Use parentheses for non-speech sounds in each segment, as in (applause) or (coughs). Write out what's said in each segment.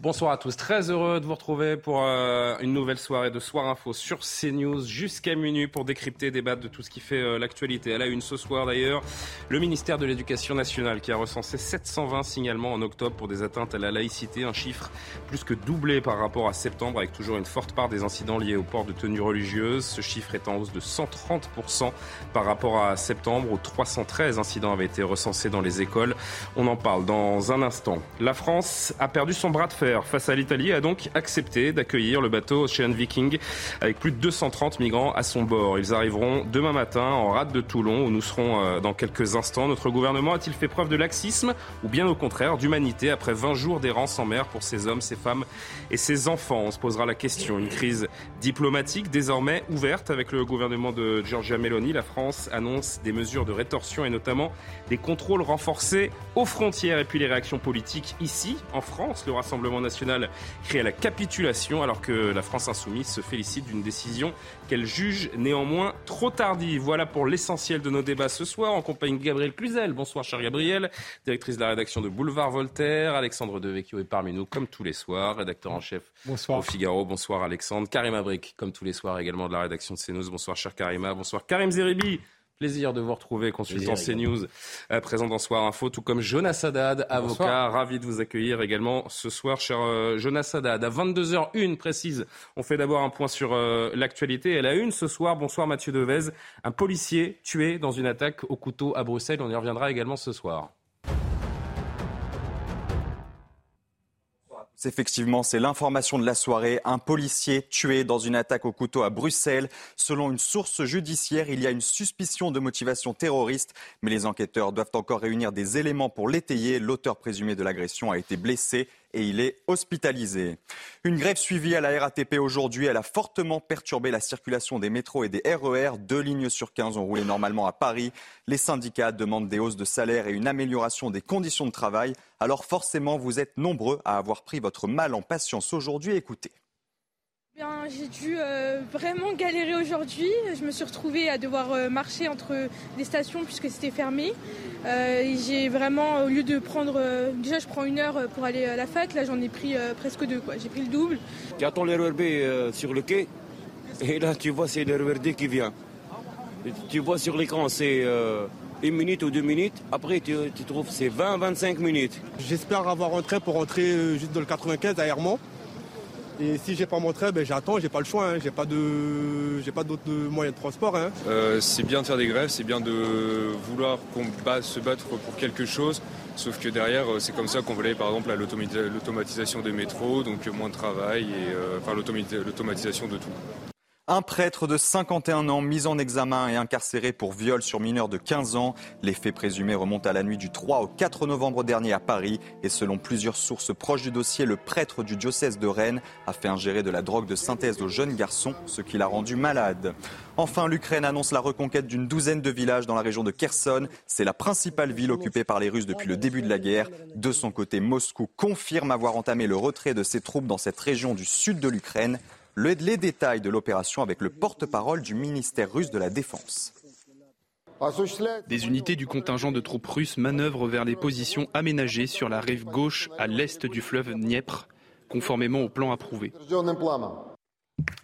Bonsoir à tous, très heureux de vous retrouver pour euh, une nouvelle soirée de Soir Info sur CNews jusqu'à minuit pour décrypter, débattre de tout ce qui fait euh, l'actualité. Elle a une ce soir d'ailleurs le ministère de l'Éducation nationale qui a recensé 720 signalements en octobre pour des atteintes à la laïcité, un chiffre plus que doublé par rapport à septembre avec toujours une forte part des incidents liés au port de tenues religieuses. Ce chiffre est en hausse de 130% par rapport à septembre où 313 incidents avaient été recensés dans les écoles. On en parle dans un instant. La France a perdu son bras de fer face à l'Italie a donc accepté d'accueillir le bateau Ocean Viking avec plus de 230 migrants à son bord. Ils arriveront demain matin en rade de Toulon où nous serons euh, dans quelques instants. Notre gouvernement a-t-il fait preuve de laxisme ou bien au contraire d'humanité après 20 jours d'errance en mer pour ces hommes, ces femmes et ces enfants? On se posera la question. Une crise diplomatique désormais ouverte avec le gouvernement de Giorgia Meloni. La France annonce des mesures de rétorsion et notamment des contrôles renforcés aux frontières et puis les réactions politiques ici en France. Le Rassemblement national crie à la capitulation alors que la France insoumise se félicite d'une décision qu'elle juge néanmoins trop tardive. Voilà pour l'essentiel de nos débats ce soir en compagnie de Gabriel Cluzel. Bonsoir cher Gabriel, directrice de la rédaction de Boulevard Voltaire. Alexandre Devecchio est parmi nous comme tous les soirs, rédacteur en chef Bonsoir. au Figaro. Bonsoir Alexandre. Karima Brick comme tous les soirs également de la rédaction de CNews. Bonsoir cher Karima. Bonsoir Karim Zeribi. Plaisir de vous retrouver, consultant CNews, euh, présent dans Soir Info, tout comme Jonas Haddad, avocat. Bonsoir. Ravi de vous accueillir également ce soir, cher euh, Jonas Haddad. À 22h01 précise, on fait d'abord un point sur euh, l'actualité. Elle a une ce soir, bonsoir Mathieu Devez, un policier tué dans une attaque au couteau à Bruxelles. On y reviendra également ce soir. Effectivement, c'est l'information de la soirée. Un policier tué dans une attaque au couteau à Bruxelles. Selon une source judiciaire, il y a une suspicion de motivation terroriste, mais les enquêteurs doivent encore réunir des éléments pour l'étayer. L'auteur présumé de l'agression a été blessé et il est hospitalisé. Une grève suivie à la RATP aujourd'hui, elle a fortement perturbé la circulation des métros et des RER. Deux lignes sur 15 ont roulé normalement à Paris. Les syndicats demandent des hausses de salaire et une amélioration des conditions de travail. Alors forcément, vous êtes nombreux à avoir pris votre mal en patience aujourd'hui. Écoutez. Bien, j'ai dû euh, vraiment galérer aujourd'hui. Je me suis retrouvée à devoir euh, marcher entre des stations puisque c'était fermé. Euh, j'ai vraiment, au lieu de prendre, euh, déjà je prends une heure pour aller à la fac, là j'en ai pris euh, presque deux. quoi. J'ai pris le double. Tu attends le RERB euh, sur le quai et là tu vois c'est le RERD qui vient. Et tu vois sur l'écran c'est euh, une minute ou deux minutes. Après tu, tu trouves c'est 20-25 minutes. J'espère avoir un train pour rentrer juste dans le 95 à Hermont. Et si j'ai pas mon train, ben j'attends, j'ai pas le choix, hein. j'ai pas de j'ai pas d'autres moyens de transport. hein. Euh, c'est bien de faire des grèves, c'est bien de vouloir qu'on se battre pour quelque chose. Sauf que derrière, euh, c'est comme ça qu'on voulait par exemple à l'automati- l'automatisation des métros, donc moins de travail et euh, enfin l'automati- l'automatisation de tout. Un prêtre de 51 ans mis en examen et incarcéré pour viol sur mineur de 15 ans. Les faits présumés remontent à la nuit du 3 au 4 novembre dernier à Paris. Et selon plusieurs sources proches du dossier, le prêtre du diocèse de Rennes a fait ingérer de la drogue de synthèse au jeune garçon, ce qui l'a rendu malade. Enfin, l'Ukraine annonce la reconquête d'une douzaine de villages dans la région de Kherson. C'est la principale ville occupée par les Russes depuis le début de la guerre. De son côté, Moscou confirme avoir entamé le retrait de ses troupes dans cette région du sud de l'Ukraine. Le- les détails de l'opération avec le porte-parole du ministère russe de la Défense. Des unités du contingent de troupes russes manœuvrent vers les positions aménagées sur la rive gauche à l'est du fleuve Dniepr, conformément au plan approuvé.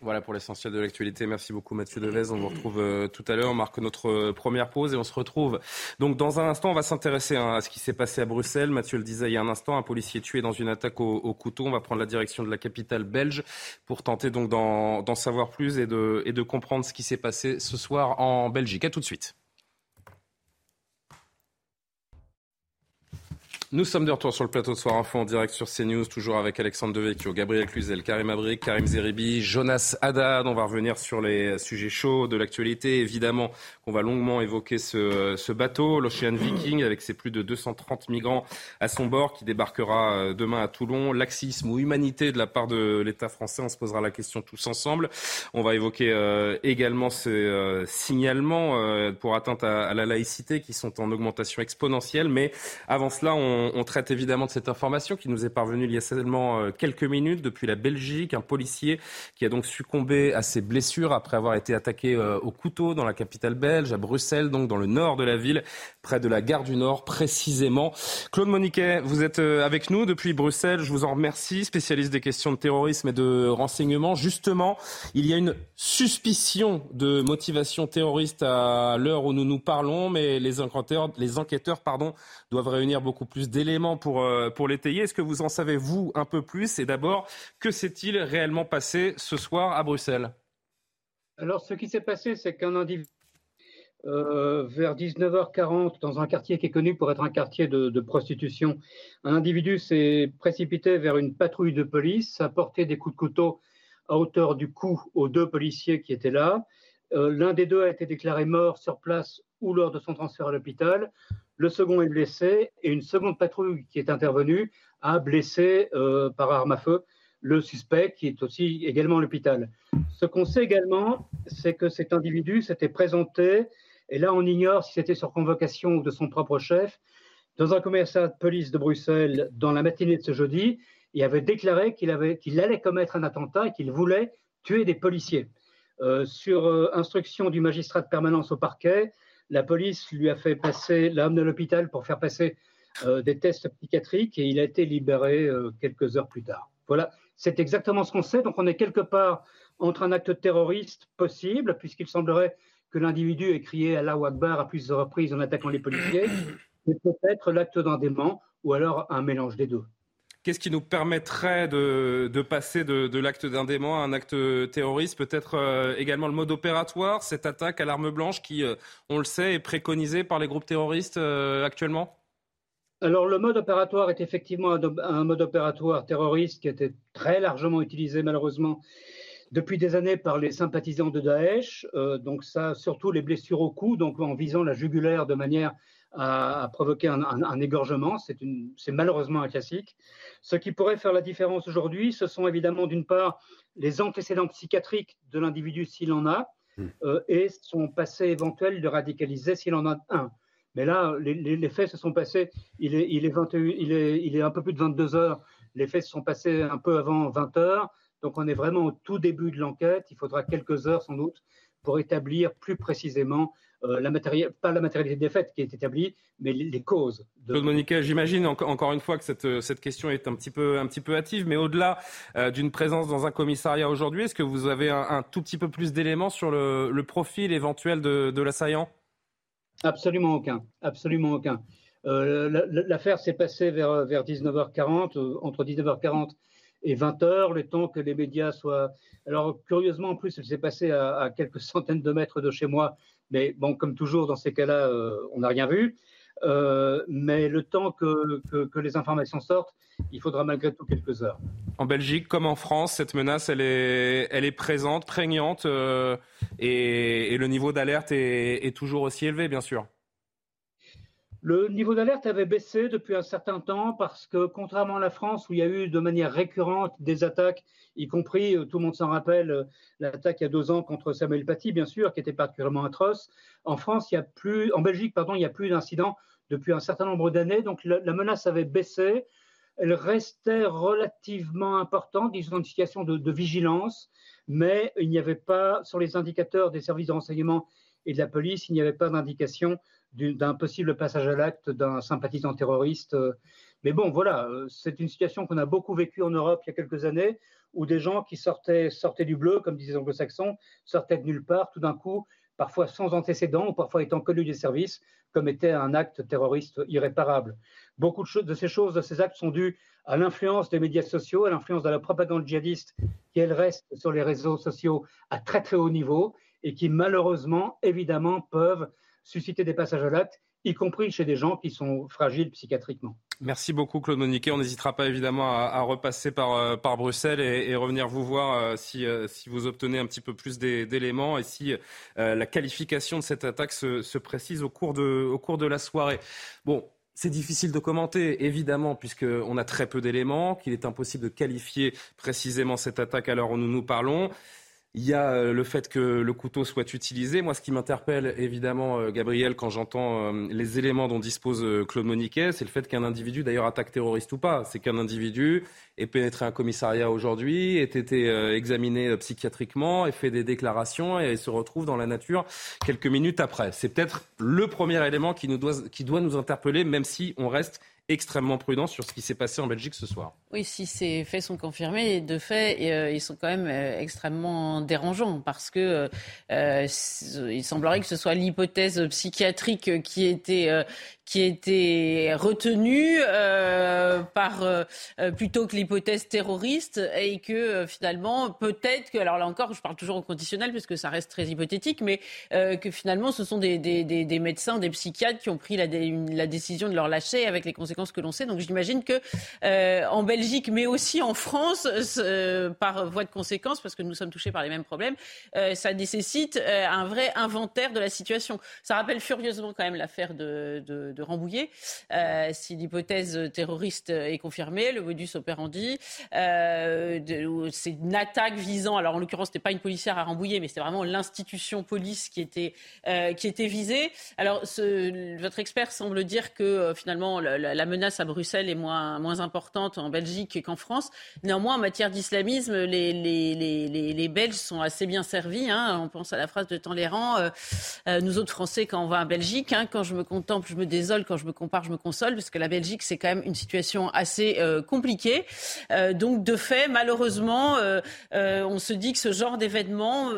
Voilà pour l'essentiel de l'actualité. Merci beaucoup Mathieu Devez. On vous retrouve euh, tout à l'heure. On marque notre euh, première pause et on se retrouve. Donc dans un instant, on va s'intéresser hein, à ce qui s'est passé à Bruxelles. Mathieu le disait il y a un instant, un policier tué dans une attaque au, au couteau. On va prendre la direction de la capitale belge pour tenter donc d'en savoir plus et et de comprendre ce qui s'est passé ce soir en Belgique. À tout de suite. Nous sommes de retour sur le plateau de Soir Info en direct sur CNews, toujours avec Alexandre Devecchio, Gabriel Cluzel, Karim Abrik, Karim Zeribi, Jonas Haddad. On va revenir sur les sujets chauds de l'actualité. Évidemment qu'on va longuement évoquer ce, bateau, l'Ocean Viking, avec ses plus de 230 migrants à son bord, qui débarquera euh, demain à Toulon. Laxisme ou humanité de la part de l'État français, on se posera la question tous ensemble. On va évoquer euh, également ces euh, signalements pour atteinte à, la laïcité qui sont en augmentation exponentielle. Mais avant cela, on, traite évidemment de cette information qui nous est parvenue il y a seulement euh, quelques minutes depuis la Belgique. Un policier qui a donc succombé à ses blessures après avoir été attaqué euh, au couteau dans la capitale belge, à Bruxelles, donc dans le nord de la ville, près de la gare du Nord précisément. Claude Moniquet, vous êtes euh, avec nous depuis Bruxelles. Je vous en remercie, spécialiste des questions de terrorisme et de renseignement. Justement, il y a une suspicion de motivation terroriste à l'heure où nous nous parlons, mais les enquêteurs, les enquêteurs pardon, doivent réunir beaucoup plus d'éléments pour, euh, pour l'étayer. Est-ce que vous en savez, vous, un peu plus? Et d'abord, que s'est-il réellement passé ce soir à Bruxelles? Alors, ce qui s'est passé, c'est qu'un individu, euh, vers 19h40, dans un quartier qui est connu pour être un quartier de, prostitution, un individu s'est précipité vers une patrouille de police, a porté des coups de couteau à hauteur du cou aux deux policiers qui étaient là. Euh, l'un des deux a été déclaré mort sur place ou lors de son transfert à l'hôpital le second est blessé et une seconde patrouille qui est intervenue a blessé euh, par arme à feu le suspect qui est aussi également à l'hôpital. Ce qu'on sait également, c'est que cet individu s'était présenté, et là on ignore si c'était sur convocation ou de son propre chef, dans un commissariat de police de Bruxelles dans la matinée de ce jeudi, il avait déclaré qu'il allait commettre un attentat et qu'il voulait tuer des policiers. Euh, sur euh, instruction du magistrat de permanence au parquet, la police lui a fait passer, l'homme de l'hôpital pour faire passer euh, des tests psychiatriques et il a été libéré quelques heures plus tard. Voilà, c'est exactement ce qu'on sait. Donc on est quelque part entre un acte terroriste possible, puisqu'il semblerait que l'individu ait crié Allah Akbar à plusieurs reprises en attaquant les policiers, (clears throat) et peut-être l'acte d'un dément ou alors un mélange des deux. Qu'est-ce qui nous permettrait de, passer de, l'acte d'un démon à un acte terroriste? Peut-être euh, également le mode opératoire, cette attaque à l'arme blanche qui, euh, on le sait, est préconisée par les groupes terroristes euh, actuellement? Alors, le mode opératoire est effectivement un, mode opératoire terroriste qui a été très largement utilisé, malheureusement, depuis des années par les sympathisants de Daesh. donc, ça, surtout les blessures au cou, donc en visant la jugulaire de manière à, provoquer un, égorgement. C'est malheureusement un classique. Ce qui pourrait faire la différence aujourd'hui, ce sont évidemment d'une part les antécédents psychiatriques de l'individu s'il en a, hmm. euh, et son passé éventuel de radicaliser s'il en a un. Mais là, les, faits se sont passés, il est, il, est il, est, il est un peu plus de 22 heures, les faits se sont passés un peu avant 20 heures, donc on est vraiment au tout début de l'enquête, il faudra quelques heures sans doute pour établir plus précisément euh, la pas la matérialité des faits qui est établie, mais les, causes. De... Claude Monica, j'imagine encore une fois que cette, euh, cette, question est un petit peu, un petit peu hâtive, mais au-delà euh, d'une présence dans un commissariat aujourd'hui, est-ce que vous avez un, tout petit peu plus d'éléments sur le, profil éventuel de, de l'assaillant? Absolument aucun, absolument aucun. L'affaire s'est passée vers, vers 19h40, entre 19h40 et 20h, le temps que les médias soient. Alors, curieusement, en plus, elle s'est passée à, quelques (laughs) centaines de mètres de chez moi, mais bon, comme toujours, dans ces cas-là, euh, on n'a rien vu. Euh, mais le temps que, les informations sortent, il faudra malgré tout quelques heures. En Belgique, comme en France, cette menace, elle est, présente, prégnante, euh, et, le niveau d'alerte est toujours aussi élevé, bien sûr. Le niveau d'alerte avait baissé depuis un certain temps parce que, contrairement à la France, où il y a eu de manière récurrente des attaques, y compris, euh, tout le monde s'en rappelle, euh, l'attaque il y a deux ans contre Samuel Paty, bien sûr, qui était particulièrement atroce. En France, il y a plus, en Belgique, pardon, il n'y a plus d'incidents depuis un certain nombre d'années. Donc la, menace avait baissé. Elle restait relativement importante, disons une situation de, de vigilance, mais il n'y avait pas, sur les indicateurs des services de renseignement et de la police, il n'y avait pas d'indication d'un possible passage à l'acte d'un sympathisant terroriste. Mais bon, voilà, c'est une situation qu'on a beaucoup vécue en Europe il y a quelques années, où des gens qui sortaient, sortaient du bleu, comme disaient les anglo-saxons, sortaient de nulle part, tout d'un coup, parfois sans antécédent, ou parfois étant connus des services, comme était un acte terroriste irréparable. Beaucoup de, de ces choses, de ces actes sont dus à l'influence des médias sociaux, à l'influence de la propagande djihadiste, qui elle reste sur les réseaux sociaux à très très haut niveau, et qui malheureusement, évidemment, peuvent susciter des passages à l'acte y compris chez des gens qui sont fragiles psychiatriquement. Merci beaucoup Claude Moniquet. On n'hésitera pas évidemment à, repasser par, euh, Bruxelles et, revenir vous voir euh, si, euh, si, vous obtenez un petit peu plus d'éléments et si la qualification de cette attaque se, se, précise au cours, de, au cours de la soirée. Bon, c'est difficile de commenter, évidemment, puisqu'on a très peu d'éléments, qu'il est impossible de qualifier précisément cette attaque à l'heure où nous nous parlons. Il y a euh, le fait que le couteau soit utilisé. Moi, ce qui m'interpelle, évidemment, euh, Gabriel, quand j'entends euh, les éléments dont dispose Claude Moniquet, c'est le fait qu'un individu, d'ailleurs attaque terroriste ou pas, c'est qu'un individu ait pénétré un commissariat aujourd'hui, ait été examiné psychiatriquement, ait fait des déclarations et se retrouve dans la nature quelques minutes après. C'est peut-être le premier élément qui, nous doit, qui doit nous interpeller, même si on reste extrêmement prudent sur ce qui s'est passé en Belgique ce soir. Oui, si ces faits sont confirmés, de fait, euh, ils sont quand même euh, extrêmement dérangeants parce que euh, il semblerait que ce soit l'hypothèse psychiatrique qui était qui était retenue par plutôt que l'hypothèse terroriste et que finalement peut-être que alors là encore je parle toujours au conditionnel puisque ça reste très hypothétique mais que finalement ce sont des, des, des, médecins des psychiatres qui ont pris la, décision de leur lâcher avec les conséquences que l'on sait donc j'imagine que en Belgique mais aussi en France, euh, par voie de conséquence, parce que nous sommes touchés par les mêmes problèmes, euh, ça nécessite euh, un vrai inventaire de la situation. Ça rappelle furieusement quand même l'affaire de, de, Rambouillet. si l'hypothèse terroriste est confirmée, le modus operandi, c'est une attaque visant, alors en l'occurrence, c'était pas une policière à Rambouillet, mais c'était vraiment l'institution police qui était, qui était visée. Alors, ce, votre expert semble dire que finalement, la, menace à Bruxelles est moins, moins importante en Belgique qu'en France. Néanmoins, en matière d'islamisme, les, les, Belges sont assez bien servis. Hein. On pense à la phrase de Talleyrand euh, euh, Nous autres Français, quand on va en Belgique, hein, quand je me contemple, je me désole, quand je me compare, je me console, parce que la Belgique, c'est quand même une situation assez euh, compliquée. donc, de fait, malheureusement, on se dit que ce genre d'événement,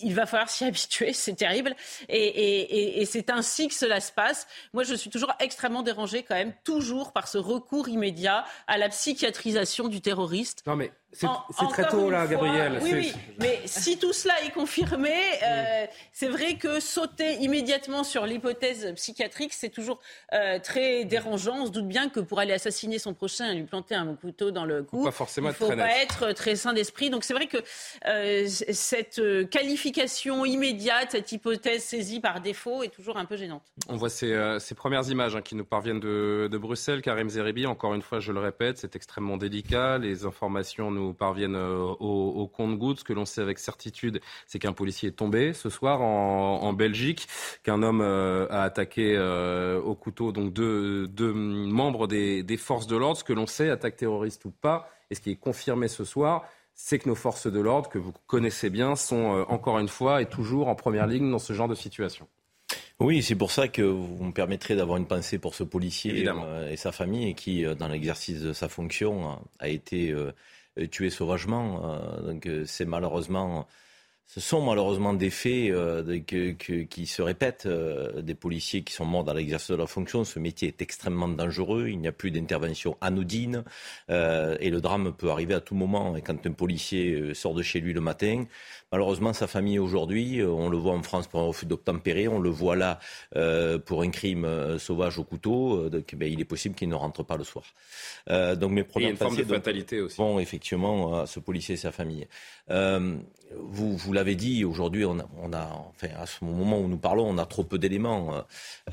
il va falloir s'y (laughs) habituer. C'est terrible. Et, et c'est ainsi que cela se passe. Moi, je suis toujours extrêmement dérangée, quand même, toujours par ce recours immédiat à la psy psychiatrisation du terroriste. Non mais c'est très tôt là, Gabriel. Oui, oui, mais si tout cela est confirmé, euh, c'est vrai que sauter immédiatement sur l'hypothèse psychiatrique, c'est toujours euh, très dérangeant. On se doute bien que pour aller assassiner son prochain et lui planter un couteau dans le cou, pas forcément il faut pas être très sain d'esprit. Donc c'est vrai que euh, cette qualification immédiate, cette hypothèse saisie par défaut est toujours un peu gênante. On voit ces, ces premières images hein, qui nous parviennent de, de Bruxelles. Karim Zeribi, encore une fois, je le répète, c'est extrêmement délicat. Les informations nous parviennent euh, au, compte-gouttes. Ce que l'on sait avec certitude, c'est qu'un policier est tombé ce soir en, Belgique, qu'un homme euh, a attaqué euh, au couteau donc deux, membres des, forces de l'ordre. Ce que l'on sait, attaque terroriste ou pas, et ce qui est confirmé ce soir, c'est que nos forces de l'ordre, que vous connaissez bien, sont encore une fois et toujours en première ligne dans ce genre de situation. Oui, c'est pour ça que vous me permettrez d'avoir une pensée pour ce policier et sa famille qui, dans l'exercice de sa fonction, a été euh, tué sauvagement. Donc c'est malheureusement ce sont malheureusement des faits euh, qui se répètent, euh, des policiers qui sont morts dans l'exercice de leur fonction. Ce métier est extrêmement dangereux, il n'y a plus d'intervention anodine euh, et le drame peut arriver à tout moment. Et quand un policier sort de chez lui le matin, malheureusement sa famille aujourd'hui, on le voit en France pour un refus d'obtempérer, on le voit là pour un crime sauvage au couteau, donc, ben, il est possible qu'il ne rentre pas le soir. donc mes problèmes. Une forme de fatalité aussi. Bon, effectivement, ce policier et sa famille. vous, vous l'avez dit, aujourd'hui, on a, enfin, à ce moment où nous parlons, on a trop peu d'éléments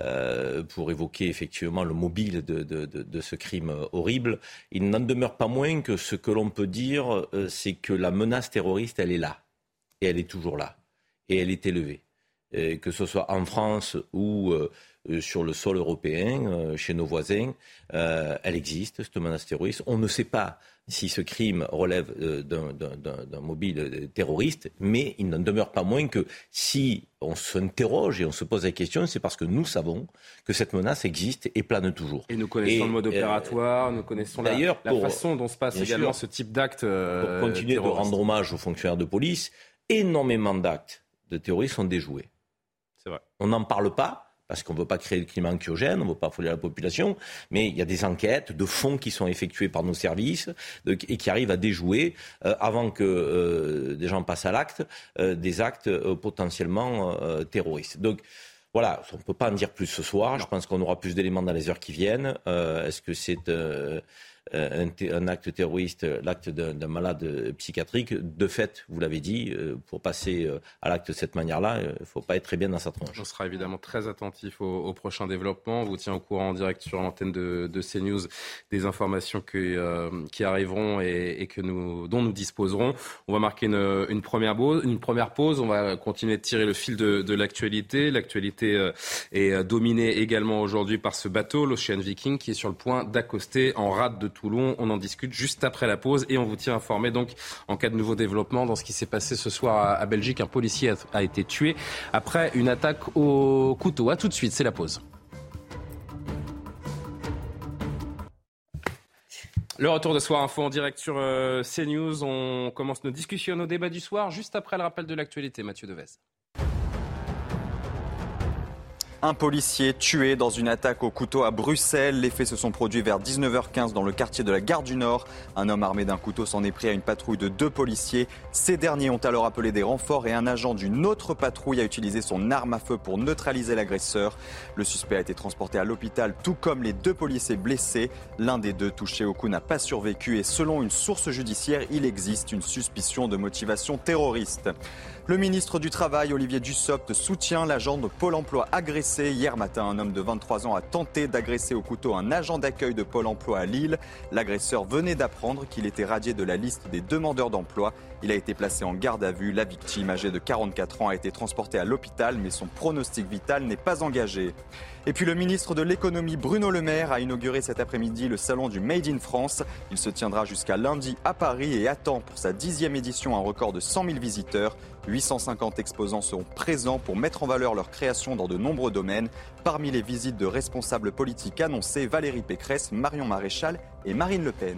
euh, pour évoquer effectivement le mobile de, ce crime horrible. Il n'en demeure pas moins que ce que l'on peut dire, euh, c'est que la menace terroriste, elle est là. Et elle est toujours là. Et elle est élevée. que ce soit en France ou euh, sur le sol européen, chez nos voisins, elle existe, cette menace terroriste. On ne sait pas si ce crime relève euh, d'un mobile euh, terroriste, mais il n'en demeure pas moins que si on s'interroge et on se pose la question, c'est parce que nous savons que cette menace existe et plane toujours. Et nous connaissons le mode euh, opératoire, nous connaissons la, la façon dont se passe également ce type d'acte. pour continuer de rendre hommage aux fonctionnaires de police, énormément d'actes de terrorisme sont déjoués. C'est vrai. On n'en parle pas, parce qu'on ne veut pas créer le climat anxiogène, on ne veut pas affoler la population, mais il y a des enquêtes de fonds qui sont effectuées par nos services et qui arrivent à déjouer, euh, avant que euh, des gens passent à l'acte, euh, des actes potentiellement terroristes. Donc, voilà, on ne peut pas en dire plus ce soir. Je pense qu'on aura plus d'éléments dans les heures qui viennent. Est-ce que c'est euh, un, acte terroriste, l'acte d'un malade psychiatrique, de fait, vous l'avez dit, euh, pour passer euh, à l'acte de cette manière-là, il ne faut pas être très bien dans sa tronche. On sera évidemment très attentif aux, prochains développements. On vous tient au courant en direct sur l'antenne de, de, CNews des informations qui arriveront et, que nous, dont nous disposerons. On va marquer une, première pause, une première pause. On va continuer de tirer le fil de, de l'actualité. L'actualité est dominée également aujourd'hui par ce bateau, l'Ocean Viking, qui est sur le point d'accoster en rade de Toulon. On en discute juste après la pause et on vous tient informé donc en cas de nouveau développement dans ce qui s'est passé ce soir à, Belgique. Un policier a, été tué après une attaque au couteau. A tout de suite, c'est la pause. Le retour de Soir Info en direct sur euh, CNews. On commence nos discussions, nos débats du soir, juste après le rappel de l'actualité. Mathieu Devez. Un policier tué dans une attaque au couteau à Bruxelles. Les faits se sont produits vers 19h15 dans le quartier de la Gare du Nord. Un homme armé d'un couteau s'en est pris à une patrouille de deux policiers. Ces derniers ont alors appelé des renforts et un agent d'une autre patrouille a utilisé son arme à feu pour neutraliser l'agresseur. Le suspect a été transporté à l'hôpital, tout comme les deux policiers blessés. L'un des deux touchés au coup n'a pas survécu et selon une source judiciaire, il existe une suspicion de motivation terroriste. Le ministre du Travail, Olivier Dussopt, soutient l'agent de Pôle emploi agressé. Hier matin, un homme de 23 ans a tenté d'agresser au couteau un agent d'accueil de Pôle emploi à Lille. L'agresseur venait d'apprendre qu'il était radié de la liste des demandeurs d'emploi. Il a été placé en garde à vue. La victime, âgée de 44 ans, a été transportée à l'hôpital, mais son pronostic vital n'est pas engagé. Et puis le ministre de l'économie Bruno Le Maire a inauguré cet après-midi le salon du Made in France. Il se tiendra jusqu'à lundi à Paris et attend pour sa dixième édition un record de 100 000 visiteurs. 850 exposants seront présents pour mettre en valeur leur création dans de nombreux domaines. Parmi les visites de responsables politiques annoncées, Valérie Pécresse, Marion Maréchal et Marine Le Pen.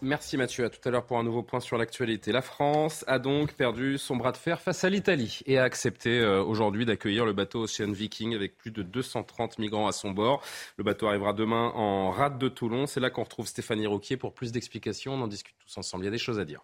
Merci Mathieu. À tout à l'heure pour un nouveau point sur l'actualité. La France a donc perdu son bras de fer face à l'Italie et a accepté euh, aujourd'hui d'accueillir le bateau Ocean Viking avec plus de 230 migrants à son bord. Le bateau arrivera demain en rade de Toulon. C'est là qu'on retrouve Stéphanie Rouquier pour plus d'explications. On en discute tous ensemble. Il y a des choses à dire.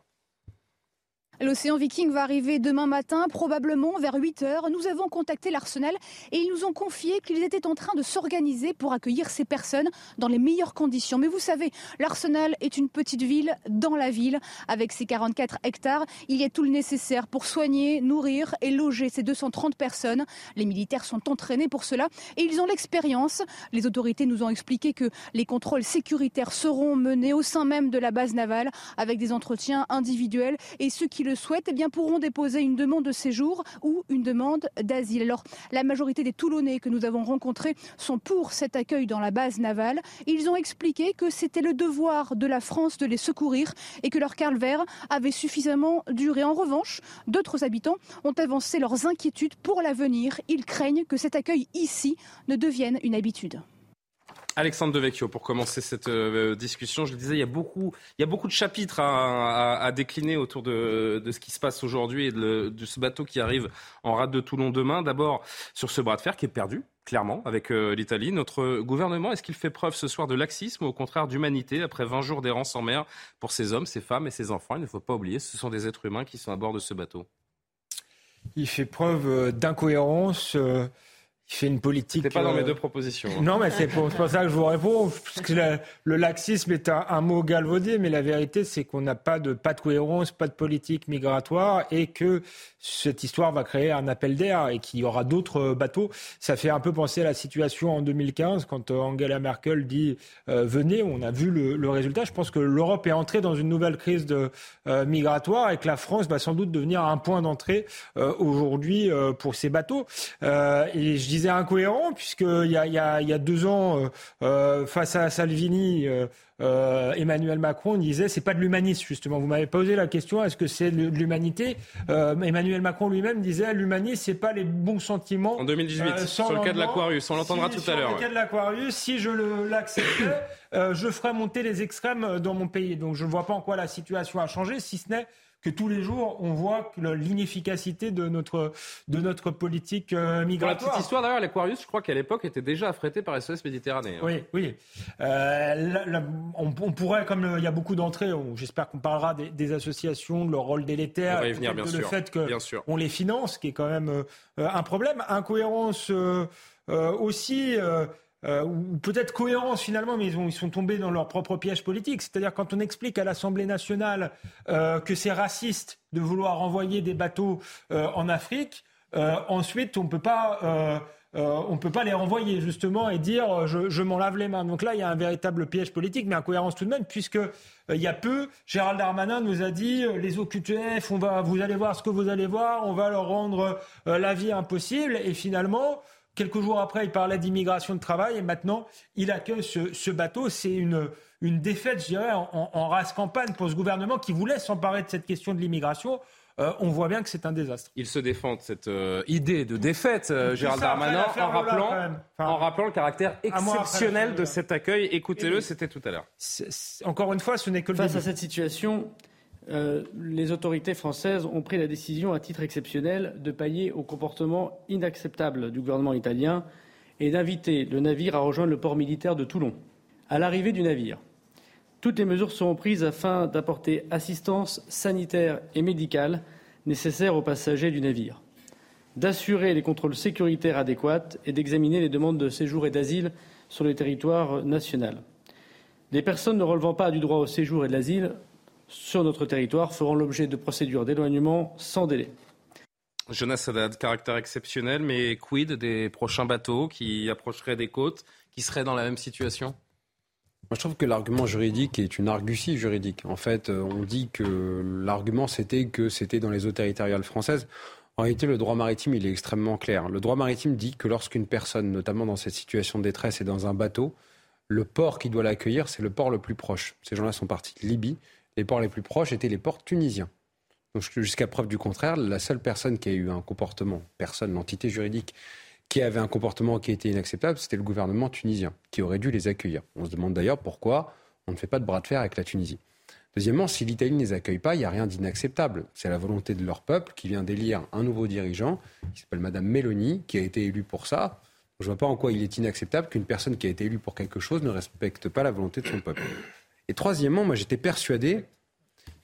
L'Océan Viking va arriver demain matin, probablement vers 8 heures. Nous avons contacté l'Arsenal et ils nous ont confié qu'ils étaient en train de s'organiser pour accueillir ces personnes dans les meilleures conditions. Mais vous savez, l'Arsenal est une petite ville dans la ville. Avec ses 44 hectares, il y a tout le nécessaire pour soigner, nourrir et loger ces 230 personnes. Les militaires sont entraînés pour cela et ils ont l'expérience. Les autorités nous ont expliqué que les contrôles sécuritaires seront menés au sein même de la base navale avec des entretiens individuels et ceux qui le souhaitent eh bien, pourront déposer une demande de séjour ou une demande d'asile. Alors, la majorité des Toulonnais que nous avons rencontrés sont pour cet accueil dans la base navale. Ils ont expliqué que c'était le devoir de la France de les secourir et que leur calvaire avait suffisamment duré. En revanche, d'autres habitants ont avancé leurs inquiétudes pour l'avenir. Ils craignent que cet accueil ici ne devienne une habitude. Alexandre Devecchio, pour commencer cette euh, discussion, je le disais, il y a beaucoup, de chapitres à, décliner autour de, ce qui se passe aujourd'hui et de, ce bateau qui arrive en rade de Toulon demain. D'abord, sur ce bras de fer qui est perdu, clairement, avec euh, l'Italie. Notre gouvernement, est-ce qu'il fait preuve ce soir de laxisme ou au contraire d'humanité après 20 jours d'errance en mer pour ces hommes, ces femmes et ces enfants? Il ne faut pas oublier, ce sont des êtres humains qui sont à bord de ce bateau. Il fait preuve euh, d'incohérence il fait une politique. C'était pas dans mes euh, deux propositions. Hein. Non, mais c'est pour, ça que je vous réponds. Parce que le laxisme est un, mot galvaudé, mais la vérité, c'est qu'on n'a pas de, pas de cohérence, pas de politique migratoire et que cette histoire va créer un appel d'air et qu'il y aura d'autres bateaux. Ça fait un peu penser à la situation en 2015 quand euh, Angela Merkel dit euh, venez, on a vu le, résultat. Je pense que l'Europe est entrée dans une nouvelle crise de, migratoire et que la France va sans doute devenir un point d'entrée aujourd'hui pour ces bateaux. et je disais incohérent, puisqu'il y a, il y, a, il y a deux ans, euh, euh, face à Salvini, euh, Emmanuel Macron disait c'est pas de l'humanisme justement. Vous m'avez posé la question est-ce que c'est de l'humanité? Emmanuel Macron lui-même disait l'humanisme c'est pas les bons sentiments. En 2018 sur le cas de l'Aquarius, on l'entendra tout à l'heure. Sur le cas de l'Aquarius, si je l'acceptais, je ferais monter les extrêmes dans mon pays. Donc je ne vois pas en quoi la situation a changé, si ce n'est que tous les jours, on voit l'inefficacité de notre, de notre politique euh, migratoire. Pour la petite histoire, d'ailleurs, l'Aquarius, je crois qu'à l'époque, était déjà affrété par SOS Méditerranée. Hein. Oui, oui. Euh, on, pourrait, comme il y a beaucoup d'entrées, j'espère qu'on parlera des, associations, de leur rôle délétère, on va y venir, bien de sûr. le fait qu'on les finance, qui est quand même euh, un problème. Incohérence aussi euh, ou peut-être cohérence finalement, mais ils, ont, ils, sont tombés dans leur propre piège politique. C'est-à-dire quand on explique à l'Assemblée nationale euh, que c'est raciste de vouloir envoyer des bateaux euh, en Afrique, euh, ensuite on peut pas. Euh, on ne peut pas les renvoyer justement et dire je, je m'en lave les mains. Donc là, il y a un véritable piège politique, mais incohérence tout de même, puisque il y a peu, Gérald Darmanin nous a dit les OQTF, on va, vous allez voir ce que vous allez voir, on va leur rendre la vie impossible. Et finalement, Quelques jours après, il parlait d'immigration de travail et maintenant, il accueille ce, bateau. C'est une, une défaite, je dirais, en, en, race campagne pour ce gouvernement qui voulait s'emparer de cette question de l'immigration. Euh, on voit bien que c'est un désastre. Il se défend de cette euh, idée de défaite, euh, Gérald Darmanin, en rappelant, en rappelant le caractère exceptionnel de cet accueil. Écoutez-le, c'était tout à l'heure. Encore une fois, ce n'est que le Face à cette situation, euh, les autorités françaises ont pris la décision à titre exceptionnel de payer au comportement inacceptable du gouvernement italien et d'inviter le navire à rejoindre le port militaire de Toulon. À l'arrivée du navire, toutes les mesures seront prises afin d'apporter assistance sanitaire et médicale nécessaire aux passagers du navire, d'assurer les contrôles sécuritaires adéquats et d'examiner les demandes de séjour et d'asile sur le territoire national. Les personnes ne relevant pas du droit au séjour et de l'asile sur notre territoire feront l'objet de procédures d'éloignement sans délai. Jonas Haddad, caractère exceptionnel, mais quid des prochains bateaux qui approcheraient des côtes, qui seraient dans la même situation? Moi, je trouve que l'argument juridique est une argutie juridique. En fait, euh, on dit que l'argument, c'était que c'était dans les eaux territoriales françaises. En réalité, le droit maritime, il est extrêmement clair. Le droit maritime dit que lorsqu'une personne, notamment dans cette situation de détresse, est dans un bateau, le port qui doit l'accueillir, c'est le port le plus proche. Ces gens-là sont partis de Libye les ports les plus proches étaient les ports tunisiens. Donc jusqu'à preuve du contraire, la seule personne qui a eu un comportement, personne, l'entité juridique, qui avait un comportement qui était inacceptable, c'était le gouvernement tunisien, qui aurait dû les accueillir. On se demande d'ailleurs pourquoi on ne fait pas de bras de fer avec la Tunisie. Deuxièmement, si l'Italie ne les accueille pas, il n'y a rien d'inacceptable. C'est la volonté de leur peuple qui vient d'élire un nouveau dirigeant, qui s'appelle Madame Meloni, qui a été élue pour ça. Je ne vois pas en quoi il est inacceptable qu'une personne qui a été élue pour quelque chose ne respecte pas la volonté de son peuple. Et troisièmement, moi j'étais persuadé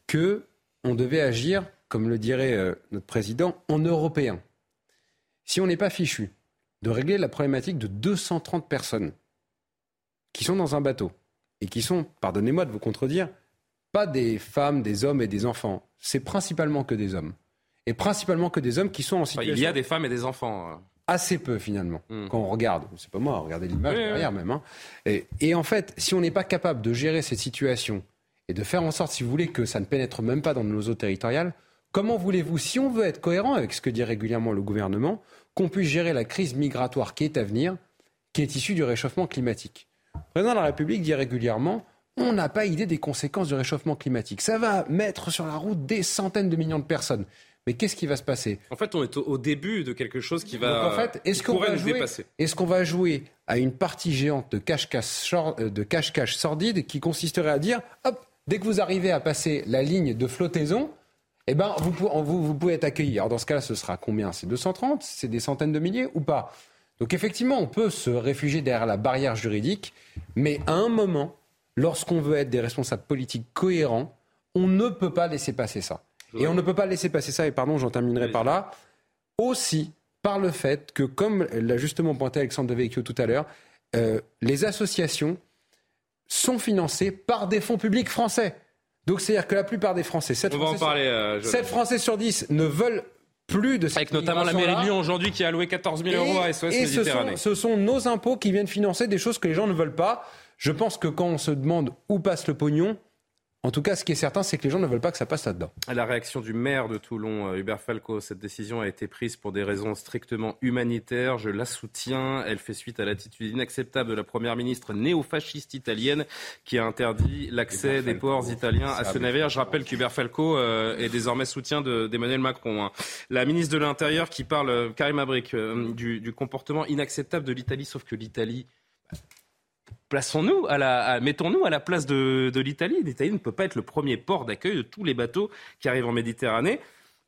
que on devait agir, comme le dirait euh, notre président, en européen. Si on n'est pas fichu de régler la problématique de 230 personnes qui sont dans un bateau et qui sont, pardonnez-moi de vous contredire, pas des femmes, des hommes et des enfants, c'est principalement que des hommes. Et principalement que des hommes qui sont en situation. il y a des femmes et des enfants. Assez peu finalement, hmm. quand on regarde. C'est pas moi, regardez l'image derrière même. Hein. et, en fait, si on n'est pas capable de gérer cette situation et de faire en sorte, si vous voulez, que ça ne pénètre même pas dans nos eaux territoriales, comment voulez-vous, si on veut être cohérent avec ce que dit régulièrement le gouvernement, qu'on puisse gérer la crise migratoire qui est à venir, qui est issue du réchauffement climatique? Le président de la République dit régulièrement on n'a pas idée des conséquences du réchauffement climatique. Ça va mettre sur la route des centaines de millions de personnes. Mais qu'est-ce qui va se passer? En fait, on est au, début de quelque chose qui va. en fait, est-ce qu'on va jouer qu'on va jouer à une partie géante de cache-cache de cache-cache sordide qui consisterait à dire, hop, Dès que vous arrivez à passer la ligne de flottaison, eh ben, vous, vous, pouvez être accueilli. Alors dans ce cas-là, ce sera combien? C'est 230 C'est des centaines de milliers ou pas? Donc effectivement, on peut se réfugier derrière la barrière juridique, mais à un moment, lorsqu'on veut être des responsables politiques cohérents, on ne peut pas laisser passer ça. Et on ne peut pas laisser passer ça, et pardon, j'en terminerai par là, aussi par le fait que, comme l'a justement pointé Alexandre Devecchio tout à l'heure, euh, les associations sont financés par des fonds publics français. Donc c'est-à-dire que la plupart des Français, 7 Français, sur, euh, Français sur 10 ne veulent plus de cette Avec notamment la mairie de Lyon aujourd'hui qui a alloué 14 000 euros à SOS et Méditerranée. Ce sont, ce sont nos impôts qui viennent financer des choses que les gens ne veulent pas. Je pense que quand on se demande où passe le pognon, en tout cas, ce qui est certain, c'est que les gens ne veulent pas que ça passe là-dedans. La réaction du maire de Toulon, euh, Hubert Falco, cette décision a été prise pour des raisons strictement humanitaires. Je la soutiens. Elle fait suite à l'attitude inacceptable de la première ministre néo-fasciste italienne qui a interdit l'accès des ports italiens à ce navire. Je rappelle qu'Hubert Falco euh, est désormais soutien d'Emmanuel Macron. Hein. La ministre de l'Intérieur qui parle, euh, Karim Abrik, du, du comportement inacceptable de l'Italie, sauf que l'Italie plaçons-nous à la, mettons-nous à la place de, de l'Italie. L'Italie ne peut pas être le premier port d'accueil de tous les bateaux qui arrivent en Méditerranée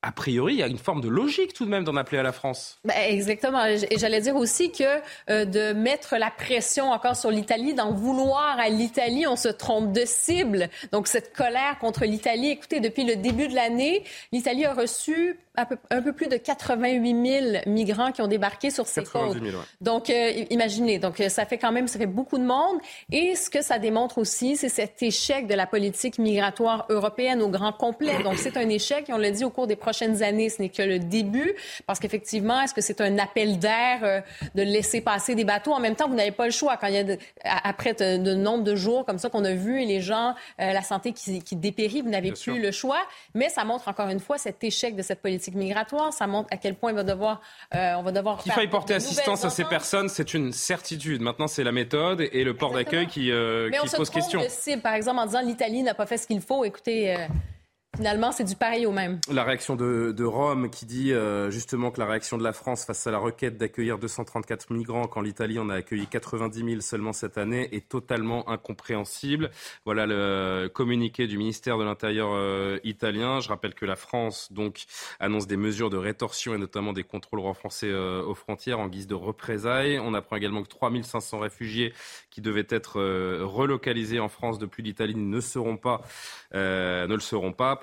a priori, il y a une forme de logique tout de même d'en appeler à la France. Ben, exactement. Et j'allais dire aussi que euh, de mettre la pression encore sur l'Italie, d'en vouloir à l'Italie, on se trompe de cible. Donc cette colère contre l'Italie, écoutez, depuis le début de l'année, l'Italie a reçu un peu, un peu, plus de 88 000 migrants qui ont débarqué sur ses côtes. Donc, euh, imaginez, donc euh, ça fait quand même, ça fait beaucoup de monde. Et ce que ça démontre aussi, c'est cet échec de la politique migratoire européenne au grand complet. Donc, c'est un échec, et on l'a dit au cours des prochaines années, ce n'est que le début, parce qu'effectivement, est-ce que c'est un appel d'air euh, de laisser passer des bateaux? En même temps, vous n'avez pas le choix quand il y a après de, nombre de jours comme ça qu'on a vu et les gens, la santé qui, qui dépérit, vous n'avez plus le choix. Mais ça montre encore une fois cet échec de cette politique migratoire. Ça montre à quel point il va devoir, euh, on va devoir. Qu'il faille porter assistance à ces personnes, c'est une certitude. Maintenant, c'est la méthode et le port d'accueil qui, euh, qui pose question. par exemple, en disant l'Italie n'a pas fait ce qu'il faut. Écoutez. Finalement, c'est du pareil au même. La réaction de, Rome qui dit euh, justement que la réaction de la France face à la requête d'accueillir 234 migrants quand l'Italie en a accueilli 90 000 seulement cette année est totalement incompréhensible. Voilà le communiqué du ministère de l'Intérieur euh, italien. Je rappelle que la France donc annonce des mesures de rétorsion et notamment des contrôles renforcés euh, aux frontières en guise de représailles. On apprend également que 3500 réfugiés qui devaient être relocalisés en France depuis l'Italie ne le seront pas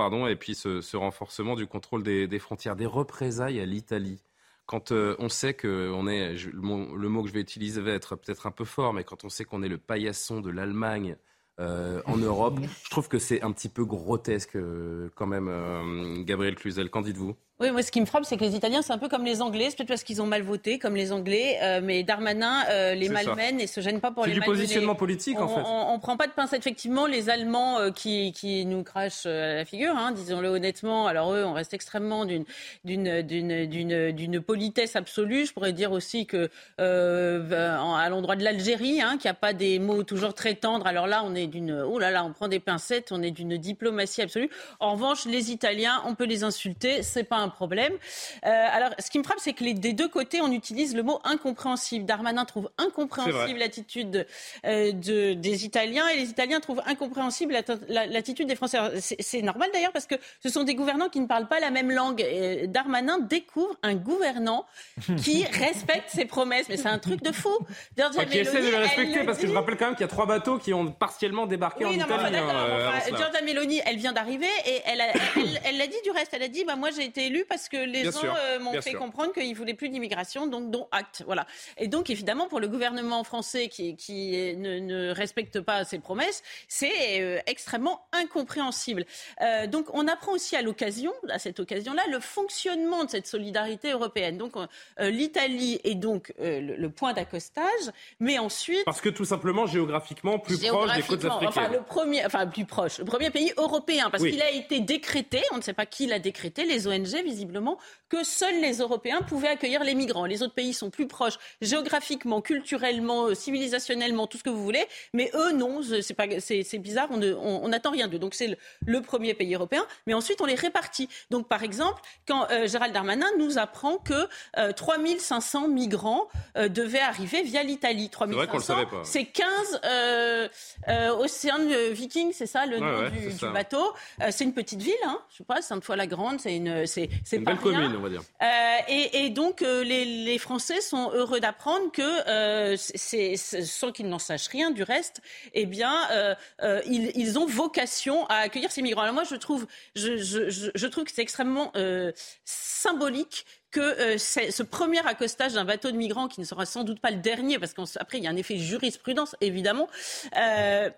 pardon, et puis ce, renforcement du contrôle des, frontières, des représailles à l'Italie. Quand euh, on sait que on est, le, mot, que je vais utiliser va être peut-être un peu fort, mais quand on sait qu'on est le paillasson de l'Allemagne euh, en Europe, (laughs) je trouve que c'est un petit peu grotesque euh, quand même. Gabriel Cluzel, qu'en dites-vous? Oui, moi, ce qui me frappe, c'est que les Italiens, c'est un peu comme les Anglais. C'est peut-être parce qu'ils ont mal voté, comme les Anglais. Euh, mais Darmanin euh, les malmène et se gêne pas pour les C'est du positionnement politique, en fait. On, on, prend pas de pince. Effectivement, les Allemands euh, qui, qui nous crachent à la figure, hein, disons-le honnêtement. Alors eux, on reste extrêmement d'une politesse absolue. Je pourrais dire aussi que à l'endroit de l'Algérie, hein, qui a pas des mots toujours très tendres. Alors là, on est d'une oh là là, on prend des pincettes. On est d'une diplomatie absolue. En revanche, les Italiens, on peut les insulter. C'est pas problème. Euh, alors, ce qui me frappe, c'est que les, des deux côtés, on utilise le mot incompréhensible. Darmanin trouve incompréhensible l'attitude euh, de, des Italiens et les Italiens trouvent incompréhensible l'attitude des Français. C'est normal d'ailleurs parce que ce sont des gouvernants qui ne parlent pas la même langue. Et Darmanin découvre un gouvernant (laughs) qui respecte ses promesses. Mais c'est un truc de fou. Giorgia qui essaie de le respecter parce que je rappelle quand même qu'il y a trois bateaux qui ont partiellement débarqué en Italie. Non, hein, euh, Giorgia Meloni, elle vient d'arriver et elle l'a elle, elle, dit du reste. Elle a dit bah, Moi, j'ai été élue parce que les gens euh, m'ont fait comprendre qu'ils voulaient plus d'immigration, donc dont acte. Voilà. Et donc évidemment pour le gouvernement français qui, qui ne, ne, respecte pas ses promesses, c'est euh, extrêmement incompréhensible. Euh, donc on apprend aussi à l'occasion, à cette occasion-là, le fonctionnement de cette solidarité européenne. Donc l'Italie est donc le, point d'accostage, mais ensuite parce que tout simplement géographiquement plus proche des côtes africaines. Enfin le premier, enfin plus proche, le premier pays européen parce qu'il a été décrété, on ne sait pas qui l'a décrété, les ONG visiblement que seuls les Européens pouvaient accueillir les migrants. Les autres pays sont plus proches géographiquement, culturellement, euh, civilisationnellement, tout ce que vous voulez, mais eux non, c'est pas, c'est bizarre, on n'attend rien d'eux. Donc c'est le, premier pays européen, mais ensuite on les répartit. Donc par exemple, quand euh, Gérald Darmanin nous apprend que 3500 euh, migrants devaient arriver via l'Italie. 3500, c'est 15 Océan Viking, c'est ça le nom du, bateau. c'est une petite ville, hein, je sais pas, Sainte-Foy-la-Grande, c'est une c'est une belle commune, on va dire. Euh, et, donc euh, les, Français sont heureux d'apprendre que, euh, sans qu'ils n'en sachent rien du reste, eh bien, ils, ont vocation à accueillir ces migrants. Alors moi, je trouve, je, trouve que c'est extrêmement symbolique que ce premier accostage d'un bateau de migrants, qui ne sera sans doute pas le dernier, parce qu'après, il y a un effet jurisprudence, évidemment, euh,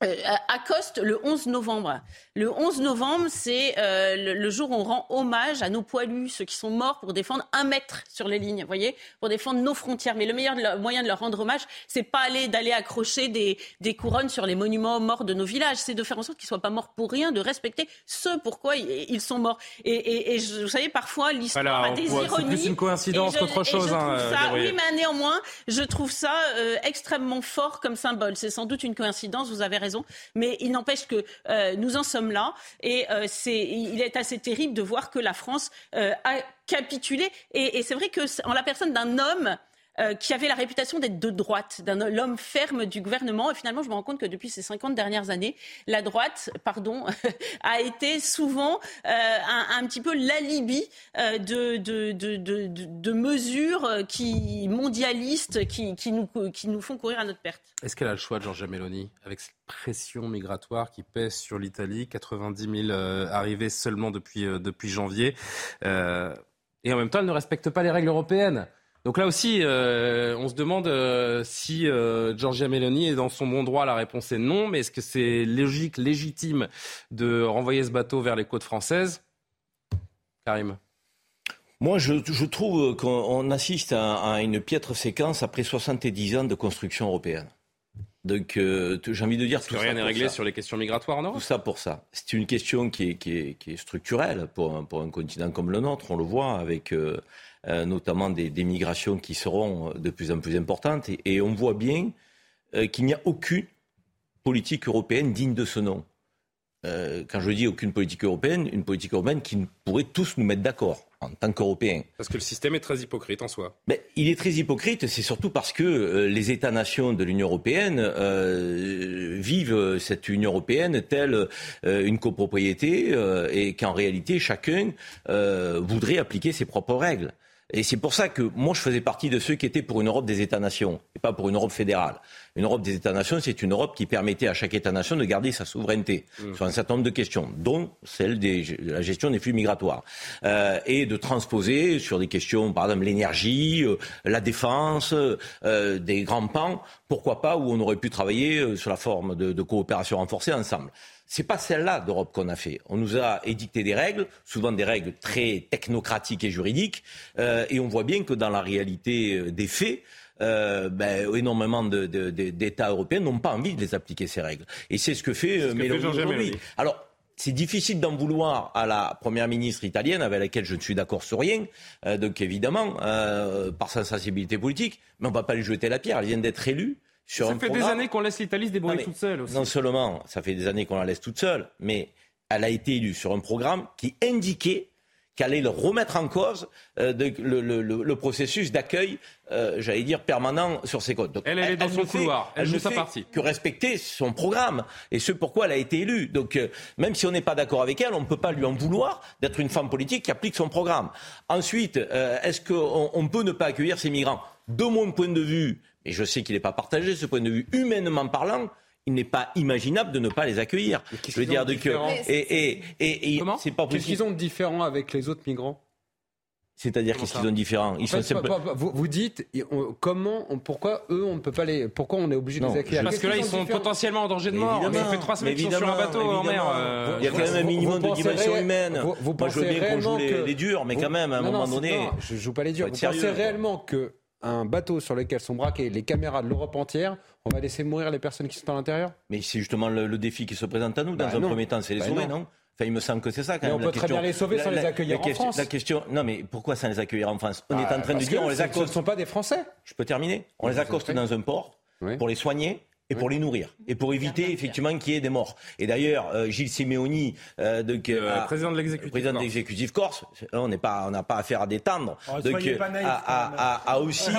accoste le 11 novembre. Le 11 novembre, c'est euh, le, jour où on rend hommage à nos poilus, ceux qui sont morts pour défendre un mètre sur les lignes, voyez, pour défendre nos frontières. Mais le meilleur moyen de leur rendre hommage, c'est pas aller d'aller accrocher des, des, couronnes sur les monuments morts de nos villages, c'est de faire en sorte qu'ils soient pas morts pour rien, de respecter ce pourquoi ils, sont morts. Et, et, et vous savez, parfois l'histoire a des ironies. C'est plus une coïncidence qu'autre chose. Hein, oui, mais néanmoins, je trouve ça euh, extrêmement fort comme symbole. C'est sans doute une coïncidence. Vous avez raison mais il n'empêche que euh, nous en sommes là et euh, c'est, il est assez terrible de voir que la France euh, a capitulé. Et, c'est vrai que en la personne d'un homme, euh, qui avait la réputation d'être de droite, d'un homme ferme du gouvernement. Et finalement, je me rends compte que depuis ces 50 dernières années, la droite, pardon, (laughs) a été souvent euh, un, petit peu l'alibi euh, de, mesures qui mondialistes qui, nous, qui nous font courir à notre perte. Est-ce qu'elle a le choix, Giorgia Meloni, avec cette pression migratoire qui pèse sur l'Italie, 90 000 arrivés seulement depuis, depuis janvier, et en même temps, elle ne respecte pas les règles européennes. Donc là aussi, euh, on se demande euh, si euh, Giorgia Meloni est dans son bon droit. La réponse est non. Mais est-ce que c'est logique, légitime de renvoyer ce bateau vers les côtes françaises? Karim moi, je, trouve qu'on assiste à, une piètre séquence après 70 ans de construction européenne. Donc, j'ai envie de dire Parce que rien n'est réglé sur les questions migratoires, non Tout ça pour ça. C'est une question qui est, structurelle pour un, pour un, continent comme le nôtre. On le voit avec euh, notamment des, migrations qui seront de plus en plus importantes. Et, on voit bien euh, qu'il n'y a aucune politique européenne digne de ce nom. Euh, quand je dis aucune politique européenne, une politique européenne qui pourrait tous nous mettre d'accord en tant qu'Européens. Parce que le système est très hypocrite en soi. Mais il est très hypocrite, c'est surtout parce que les États-nations de l'Union européenne vivent cette Union européenne telle une copropriété et qu'en réalité chacun voudrait appliquer ses propres règles. Et c'est pour ça que moi, je faisais partie de ceux qui étaient pour une Europe des États-nations et pas pour une Europe fédérale. Une Europe des États-nations, c'est une Europe qui permettait à chaque État-nation de garder sa souveraineté mmh. sur un certain nombre de questions, dont celle de la gestion des flux migratoires, euh, et de transposer sur des questions, par exemple l'énergie, euh, la défense, euh, des grands pans, pourquoi pas, où on aurait pu travailler euh, sur la forme de, de coopération renforcée ensemble. C'est pas celle-là d'Europe qu'on a fait. On nous a édicté des règles, souvent des règles très technocratiques et juridiques, euh, et on voit bien que dans la réalité euh, des faits, euh, ben, énormément d'États européens n'ont pas envie de les appliquer ces règles. Et c'est ce que fait euh, aujourd'hui. Alors, c'est difficile d'en vouloir à la première ministre italienne, avec laquelle je ne suis d'accord sur rien, donc évidemment, par sa sensibilité politique, mais on ne va pas lui jeter la pierre. Elle vient d'être élue ça fait des années qu'on laisse l'Italie se débrouiller toute seule aussi. Non seulement ça fait des années qu'on la laisse toute seule, mais elle a été élue sur un programme qui indiquait qu'elle allait remettre en cause euh, le, processus d'accueil, euh, j'allais dire, permanent sur ses côtes. elle, elle, est dans son couloir, elle, joue sa partie. Que respecter son programme, et ce pourquoi elle a été élue. Donc, euh, même si on n'est pas d'accord avec elle, on ne peut pas lui en vouloir d'être une femme politique qui applique son programme. Ensuite, est-ce qu'on on peut ne pas accueillir ces migrants? De mon point de vue, et je sais qu'il n'est pas partagé, ce point de vue humainement parlant, il n'est pas imaginable de ne pas les accueillir. Je veux dire de que et et et, c'est pas Qu'est-ce qu'ils ont de différent avec les autres migrants? C'est-à-dire qu'est-ce qu'ils ont de différent? Ils sont vous, vous, dites comment, pourquoi eux on ne peut pas les, pourquoi on est obligé de les accueillir? Parce que là ils sont potentiellement en danger de mort. Ça fait trois semaines qu'ils sont sur un bateau en mer. Euh, il y a quand même un minimum de dimension humaine. Vous, Moi je veux bien qu'on joue les, durs, mais quand même à un moment donné. je joue pas les durs. Vous pensez réellement que un bateau sur lequel sont braquées les caméras de l'Europe entière, on va laisser mourir les personnes qui sont à l'intérieur? Mais c'est justement le, défi qui se présente à nous. Dans bah un premier temps, c'est les bah sauver, non. Enfin, il me semble que c'est ça quand mais même. On peut très bien les sauver sans les accueillir en France. La question, non, mais pourquoi sans les accueillir en France? On est en train de dire, on les accoste. Ce ne sont pas des Français. Je peux terminer. On les accoste dans un port pour les soigner et pour les nourrir et pour éviter effectivement qu'il y ait des morts. Et d'ailleurs, euh, Gilles Simeoni, euh, donc, euh, président de l'exécutif, président de l'exécutif corse, on n'est pas, on n'a pas affaire à détendre, oh, donc a, a, aussi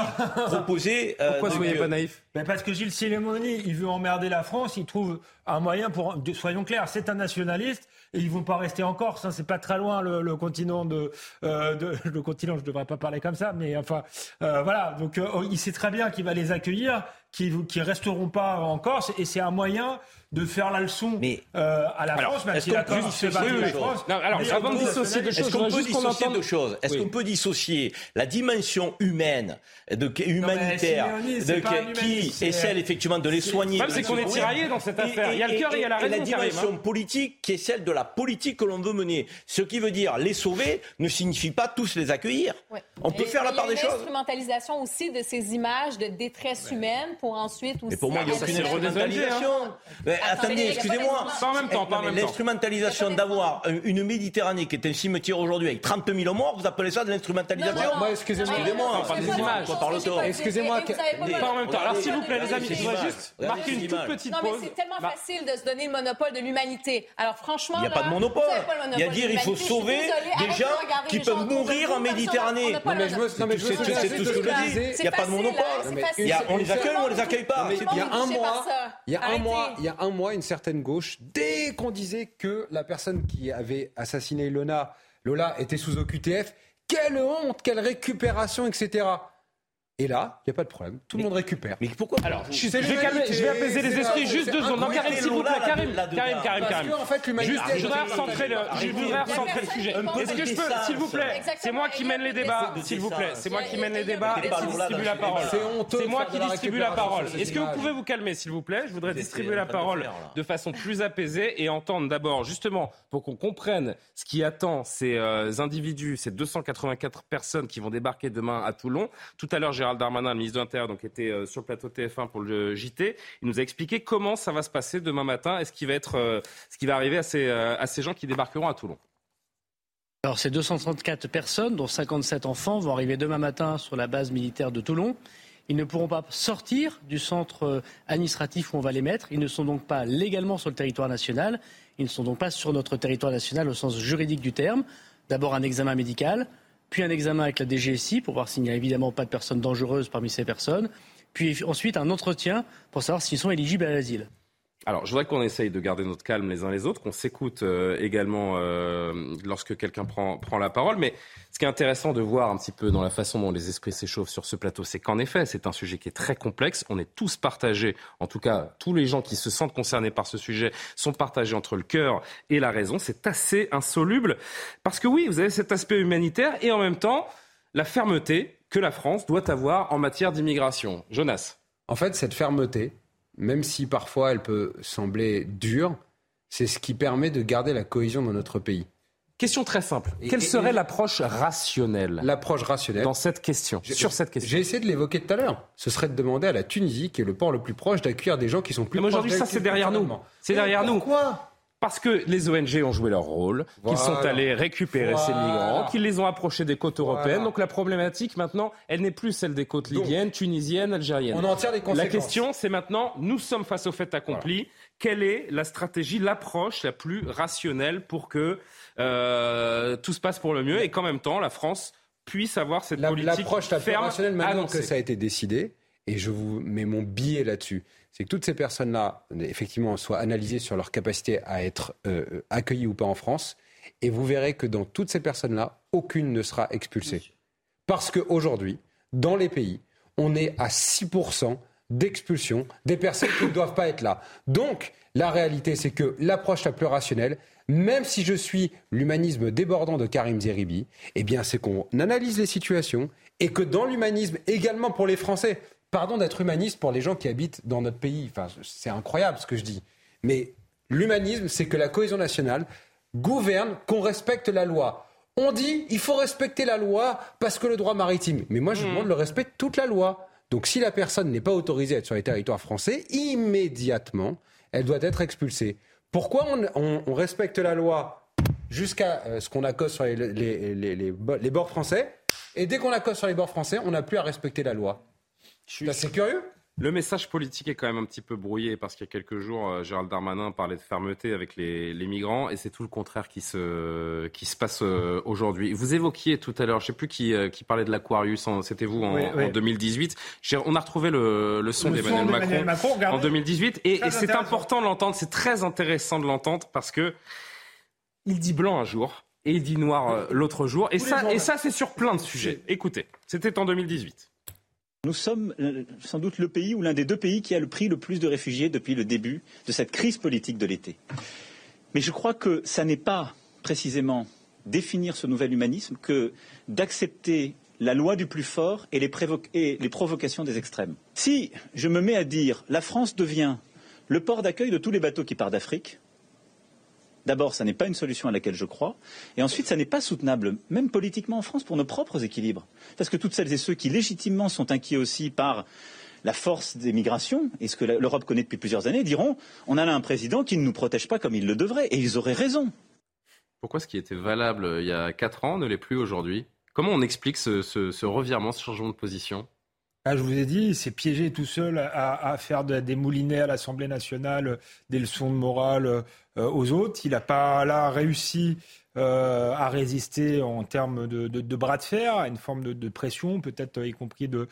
proposé. Pourquoi soyez pas naïf (laughs) ben Parce que Gilles Simeoni, il veut emmerder la France, il trouve un moyen pour, soyons clairs, c'est un nationaliste et ils vont pas rester en Corse. Hein, c'est pas très loin le, continent de, de, (laughs) le continent. Je devrais pas parler comme ça, mais enfin voilà. Donc il sait très bien qu'il va les accueillir qui ne resteront pas en Corse et c'est un moyen de faire la leçon mais, euh, à la France, même si la Corse se bat la France. Non, alors, avant de dissocier deux choses, est-ce qu'on peut dissocier deux choses Est-ce qu'on peut dissocier la dimension humaine, de, humanitaire, de, qui est celle effectivement de les soigner Le c'est qu'on est tiraillé dans cette affaire. il y a le cœur et il y a la raison. Et la dimension politique qui est celle de la politique que l'on veut mener. Ce qui veut dire les sauver ne signifie pas tous les accueillir. On peut faire la part des choses. L'instrumentalisation aussi de ces images de détresse humaine pour ensuite aussi. Mais pour moi, il y a aucune instrumentalisation. Attendez, excusez-moi. Pas en même temps, pas L'instrumentalisation d'avoir une Méditerranée qui est un cimetière aujourd'hui avec 30 000 morts, vous appelez ça de l'instrumentalisation Moi, excusez-moi. Excusez-moi, on parle des images. Excusez-moi. Pas en même temps. Alors, si s'il vous plaît, les amis, je voudrais juste marquer une toute petite non, mais pause. c'est tellement facile de se donner le monopole de l'humanité. Alors franchement, Il n'y a pas de monopole. Il y a de dire il faut sauver des gens de qui peuvent de mourir en Méditerranée. on Non, mais mais C'est- tout ce que je dis. de- Il n'y a pas de monopole. Mais on les accueille on les accueille pas. il y a un mois, il y a un mois, il y a un mois, une certaine gauche, dès qu'on disait que la personne qui avait assassiné Lola, Lola était sous OQTF, quelle honte, quelle récupération, etc. Et là, il n'y a pas de problème. Tout le monde récupère. Mais pourquoi Alors, je, vais, calmer- l'humanité, je vais apaiser les esprits juste deux secondes. Non. Karim, s'il vous plaît, Karim. Karim, Karim, Karim. en fait, Juste, je voudrais recentrer le, je voudrais recentrer le sujet. Est-ce que je peux, s'il vous plaît, c'est moi qui mène les débats, s'il vous plaît, c'est moi qui mène les débats et qui distribue la parole. C'est honteux C'est de moi qui distribue la parole. Est-ce que vous pouvez vous calmer, s'il vous plaît? Je voudrais distribuer la parole de façon plus apaisée et entendre d'abord, justement, pour qu'on comprenne ce qui attend ces euh, individus, ces 284 personnes qui vont débarquer demain à Toulon. Tout à l'heure, Gérald Darmanin, ministre de l'Intérieur, donc était euh, sur le plateau TF1 pour le JT. Il nous a expliqué comment ça va se passer demain matin et ce qui va être, euh, ce qui va arriver à ces, euh, à ces gens qui débarqueront à Toulon? Alors, ces 234 personnes, dont 57 enfants, vont arriver demain matin sur la base militaire de Toulon. Ils ne pourront pas sortir du centre administratif où on va les mettre. Ils ne sont donc pas légalement sur le territoire national. Ils ne sont donc pas sur notre territoire national au sens juridique du terme. D'abord un examen médical, puis un examen avec la DGSI pour voir s'il n'y a évidemment pas de personnes dangereuses parmi ces personnes, puis ensuite un entretien pour savoir s'ils sont éligibles à l'asile. Alors, je voudrais qu'on essaye de garder notre calme les uns les autres, qu'on s'écoute euh, également euh, lorsque quelqu'un prend, prend la parole. Mais ce qui est intéressant de voir un petit peu dans la façon dont les esprits s'échauffent sur ce plateau, c'est qu'en effet, c'est un sujet qui est très complexe. On est tous partagés, en tout cas, tous les gens qui se sentent concernés par ce sujet sont partagés entre le cœur et la raison. C'est assez insoluble. Parce que oui, vous avez cet aspect humanitaire et en même temps, la fermeté que la France doit avoir en matière d'immigration. Jonas. En fait, cette fermeté, même si parfois elle peut sembler dure, c'est ce qui permet de garder la cohésion dans notre pays. Question très simple. Quelle serait l'approche rationnelle L'approche rationnelle. dans cette question, sur cette question J'ai essayé de l'évoquer tout à l'heure. Ce serait de demander à la Tunisie, qui est le port le plus proche, d'accueillir des gens qui sont plus Mais aujourd'hui, ça, c'est derrière nous. C'est derrière nous. Pourquoi Parce que les ONG ont joué leur rôle, qu'ils sont allés récupérer ces migrants, qu'ils les ont approchés des côtes européennes. Voilà. Donc la problématique maintenant, elle n'est plus celle des côtes Donc, libyennes, tunisiennes, algériennes. on en tire La conséquences. question, c'est maintenant, nous sommes face au fait accompli. Quelle est la stratégie, l'approche la plus rationnelle pour que euh, tout se passe pour le mieux et qu'en même temps, la France puisse avoir cette La- politique L'approche la plus rationnelle maintenant annoncée. que ça a été décidé, et je vous mets mon billet là-dessus, c'est que toutes ces personnes-là, effectivement, soient analysées sur leur capacité à être euh, accueillies ou pas en France, et vous verrez que dans toutes ces personnes-là, aucune ne sera expulsée. Parce qu'aujourd'hui, dans les pays, on est à 6% d'expulsion des personnes qui ne doivent pas être là. Donc, la réalité, c'est que l'approche la plus rationnelle, même si je suis l'humanisme débordant de Karim Zeribi, eh bien, c'est qu'on analyse les situations et que dans l'humanisme, également pour les Français, pardon d'être humaniste pour les gens qui habitent dans notre pays, enfin, c'est incroyable ce que je dis, mais l'humanisme, c'est que la cohésion nationale gouverne, qu'on respecte la loi. On dit il faut respecter la loi parce que le droit maritime. Mais moi, je demande le respect de toute la loi. Donc, si la personne n'est pas autorisée à être sur les territoires français, immédiatement, elle doit être expulsée. Pourquoi on, on- on respecte la loi jusqu'à euh, ce qu'on accoste sur les, les- les- les bords français? Et dès qu'on accoste sur les bords français, on n'a plus à respecter la loi Là, C'est curieux Le message politique est quand même un petit peu brouillé parce qu'il y a quelques jours, euh, Gérald Darmanin parlait de fermeté avec les, les migrants et c'est tout le contraire qui se, qui se passe euh, aujourd'hui. Vous évoquiez tout à l'heure, je ne sais plus qui, euh, qui parlait de l'Aquarius, c'était vous en, Oui, oui. en 2018. J'ai- On a retrouvé le, le son d'Emmanuel Macron, en 2018 et, c'est important de l'entendre, c'est très intéressant de l'entendre parce que il dit blanc un jour et il dit noir l'autre jour et Tous ça, et ça c'est sur plein de sujets. Écoutez, c'était en 2018. Nous sommes euh, sans doute le pays ou l'un des deux pays qui a le pris le plus de réfugiés depuis le début de cette crise politique de l'été. Mais je crois que ça n'est pas précisément définir ce nouvel humanisme que d'accepter la loi du plus fort et les, et les provocations des extrêmes. Si je me mets à dire la France devient le port d'accueil de tous les bateaux qui partent d'Afrique, D'abord, ça n'est pas une solution à laquelle je crois. Et ensuite, ça n'est pas soutenable, même politiquement en France, pour nos propres équilibres. Parce que toutes celles et ceux qui légitimement sont inquiets aussi par la force des migrations, et ce que l'Europe connaît depuis plusieurs années, diront on a là un président qui ne nous protège pas comme il le devrait. Et ils auraient raison. Pourquoi ce qui était valable il y a 4 ans ne l'est plus aujourd'hui? Comment on explique ce- ce revirement, ce changement de position? Ah, je vous ai dit, c'est piégé tout seul à, faire des moulinets à l'Assemblée nationale, des leçons de morale euh, aux autres. Il n'a pas là réussi euh, à résister en termes de, bras de fer, à une forme de, pression, peut-être y compris de,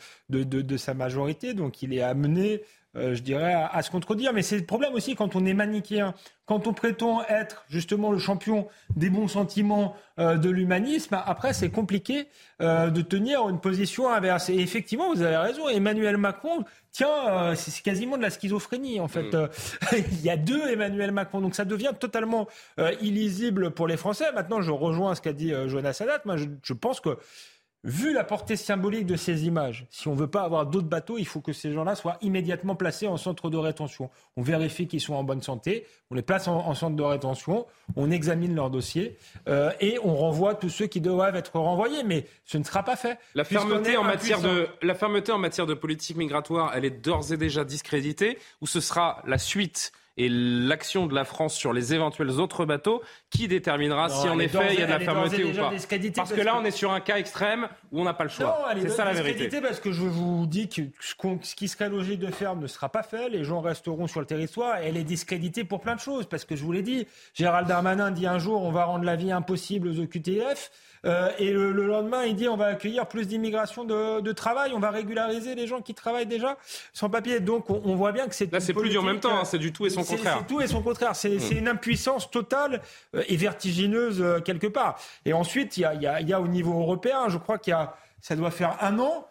sa majorité. Donc il est amené euh, je dirais, à, se contredire. Mais c'est le problème aussi quand on est manichéen, quand on prétend être justement le champion des bons sentiments euh, de l'humanisme. Après, c'est compliqué euh, de tenir une position inverse. Et effectivement, vous avez raison. Emmanuel Macron, tiens, c'est quasiment de la schizophrénie en fait. Mm. (laughs) Il y a deux Emmanuel Macron, donc ça devient totalement illisible pour les Français. Maintenant, je rejoins ce qu'a dit Jonas Sadat. Moi, je pense que Vu la portée symbolique de ces images, si on ne veut pas avoir d'autres bateaux, il faut que ces gens-là soient immédiatement placés en centre de rétention. On vérifie qu'ils sont en bonne santé, on les place en, centre de rétention, on examine leur dossier euh, et on renvoie tous ceux qui doivent être renvoyés. Mais ce ne sera pas fait. La fermeté, en matière de, la fermeté en matière de politique migratoire, elle est d'ores et déjà discréditée ou ce sera la suite et l'action de la France sur les éventuels autres bateaux qui déterminera si en effet il y a de la fermeté ou pas. Parce, que là, on est sur un cas extrême où on n'a pas le choix. C'est ça la vérité. Parce que je vous dis que ce qui serait logique de faire ne sera pas fait. Les gens resteront sur le territoire. Elle est discréditée pour plein de choses. Parce que je vous l'ai dit, Gérald Darmanin dit un jour on va rendre la vie impossible aux OQTF. Euh, et le, lendemain, il dit on va accueillir plus d'immigration de, travail, on va régulariser les gens qui travaillent déjà sans papier. Donc on, voit bien que c'est là c'est plus du en même temps, hein, c'est du tout et son contraire. C'est tout et son contraire. C'est hmm. une impuissance totale euh, et vertigineuse euh, quelque part. Et ensuite, il y a, y a, au niveau européen, je crois qu'il y a ça doit faire un an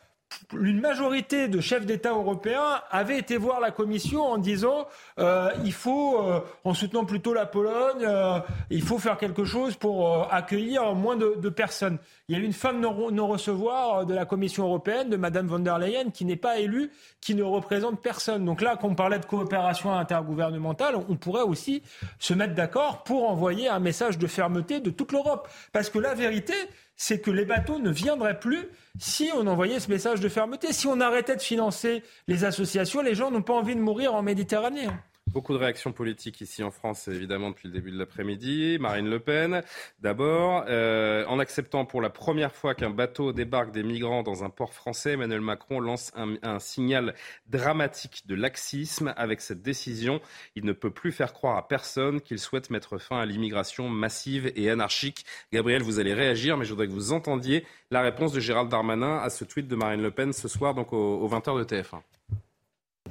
une majorité de chefs d'État européens avaient été voir la Commission en disant euh, il faut, euh, en soutenant plutôt la Pologne, euh, il faut faire quelque chose pour accueillir moins de, personnes. Il y a eu une femme non-recevoir de la Commission européenne, de Madame von der Leyen, qui n'est pas élue, qui ne représente personne. Donc là, quand on parlait de coopération intergouvernementale, on pourrait aussi se mettre d'accord pour envoyer un message de fermeté de toute l'Europe. Parce que la vérité, c'est que les bateaux ne viendraient plus si on envoyait ce message de fermeté. Si on arrêtait de financer les associations, les gens n'ont pas envie de mourir en Méditerranée. Beaucoup de réactions politiques ici en France, évidemment, depuis le début de l'après-midi. Marine Le Pen, d'abord, euh, en acceptant pour la première fois qu'un bateau débarque des migrants dans un port français, Emmanuel Macron lance un, signal dramatique de laxisme. Avec cette décision, il ne peut plus faire croire à personne qu'il souhaite mettre fin à l'immigration massive et anarchique. Gabriel, vous allez réagir, mais je voudrais que vous entendiez la réponse de Gérald Darmanin à ce tweet de Marine Le Pen ce soir, donc aux 20h de TF1.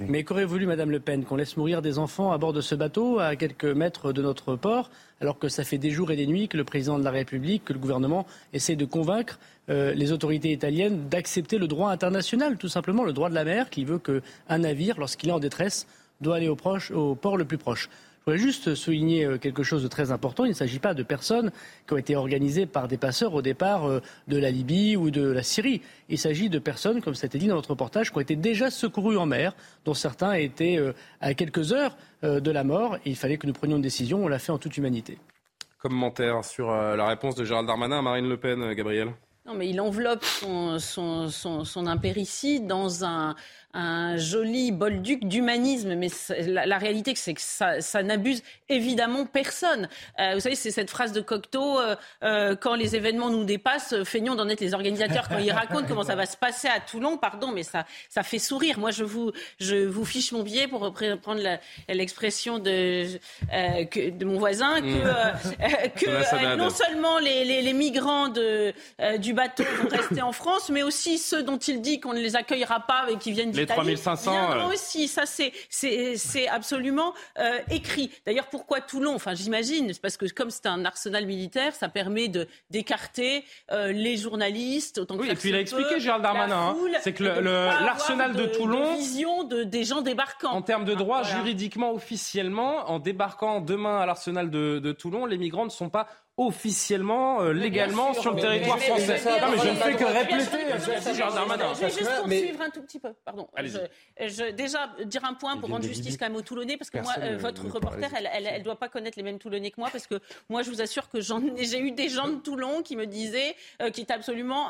Mais qu'aurait voulu Madame Le Pen Qu'on laisse mourir des enfants à bord de ce bateau à quelques mètres de notre port, alors que ça fait des jours et des nuits que le président de la République, que le gouvernement essaie de convaincre euh, les autorités italiennes d'accepter le droit international, tout simplement le droit de la mer, qui veut qu'un navire, lorsqu'il est en détresse, doit aller au, au port le plus proche. Je voudrais juste souligner euh, quelque chose de très important. Il ne s'agit pas de personnes qui ont été organisées par des passeurs au départ euh, de la Libye ou de la Syrie. Il s'agit de personnes, comme ça a été dit dans notre reportage, qui ont été déjà secourues en mer, dont certains étaient euh, à quelques heures de la mort. Et il fallait que nous prenions une décision. On l'a fait en toute humanité. Commentaire sur la réponse de Gérald Darmanin à Marine Le Pen, Gabriel non, mais il enveloppe son, son, son, son impéricide dans un, un joli bolduc d'humanisme, mais la, réalité, c'est que ça, ça n'abuse évidemment personne. Euh, vous savez, c'est cette phrase de Cocteau euh, euh, quand les événements nous dépassent, feignons d'en être les organisateurs quand ils racontent comment ça va se passer à Toulon. Pardon, mais ça, ça fait sourire. Moi, je vous, je vous fiche mon billet pour reprendre l'expression de, que, de mon voisin que, que non seulement les, les, les migrants de, du bateau vont rester en France, mais aussi ceux dont il dit qu'on ne les accueillera pas et qui viennent 3500. Euh. aussi, ça c'est c'est absolument euh, écrit. D'ailleurs, pourquoi Toulon? Enfin, j'imagine, parce que comme c'est un arsenal militaire, ça permet de d'écarter euh, les journalistes autant que oui, et puis il a expliqué Gérald Darmanin, hein. c'est que l'arsenal de, Toulon, de vision de, des gens débarquant. En termes de droit, juridiquement, officiellement, en débarquant demain à l'arsenal de, de Toulon, les migrants ne sont pas officiellement, euh, légalement sur le territoire français. non, mais je ne fais que répéter. Je vais juste poursuivre un tout petit peu. Pardon. Je, déjà dire un point pour rendre justice quand même aux Toulonnais, parce que moi, euh, votre reporter, elle ne doit pas connaître les mêmes Toulonnais que moi, parce que moi, je vous assure que j'ai eu des gens de Toulon qui me disaient, euh, qui étaient absolument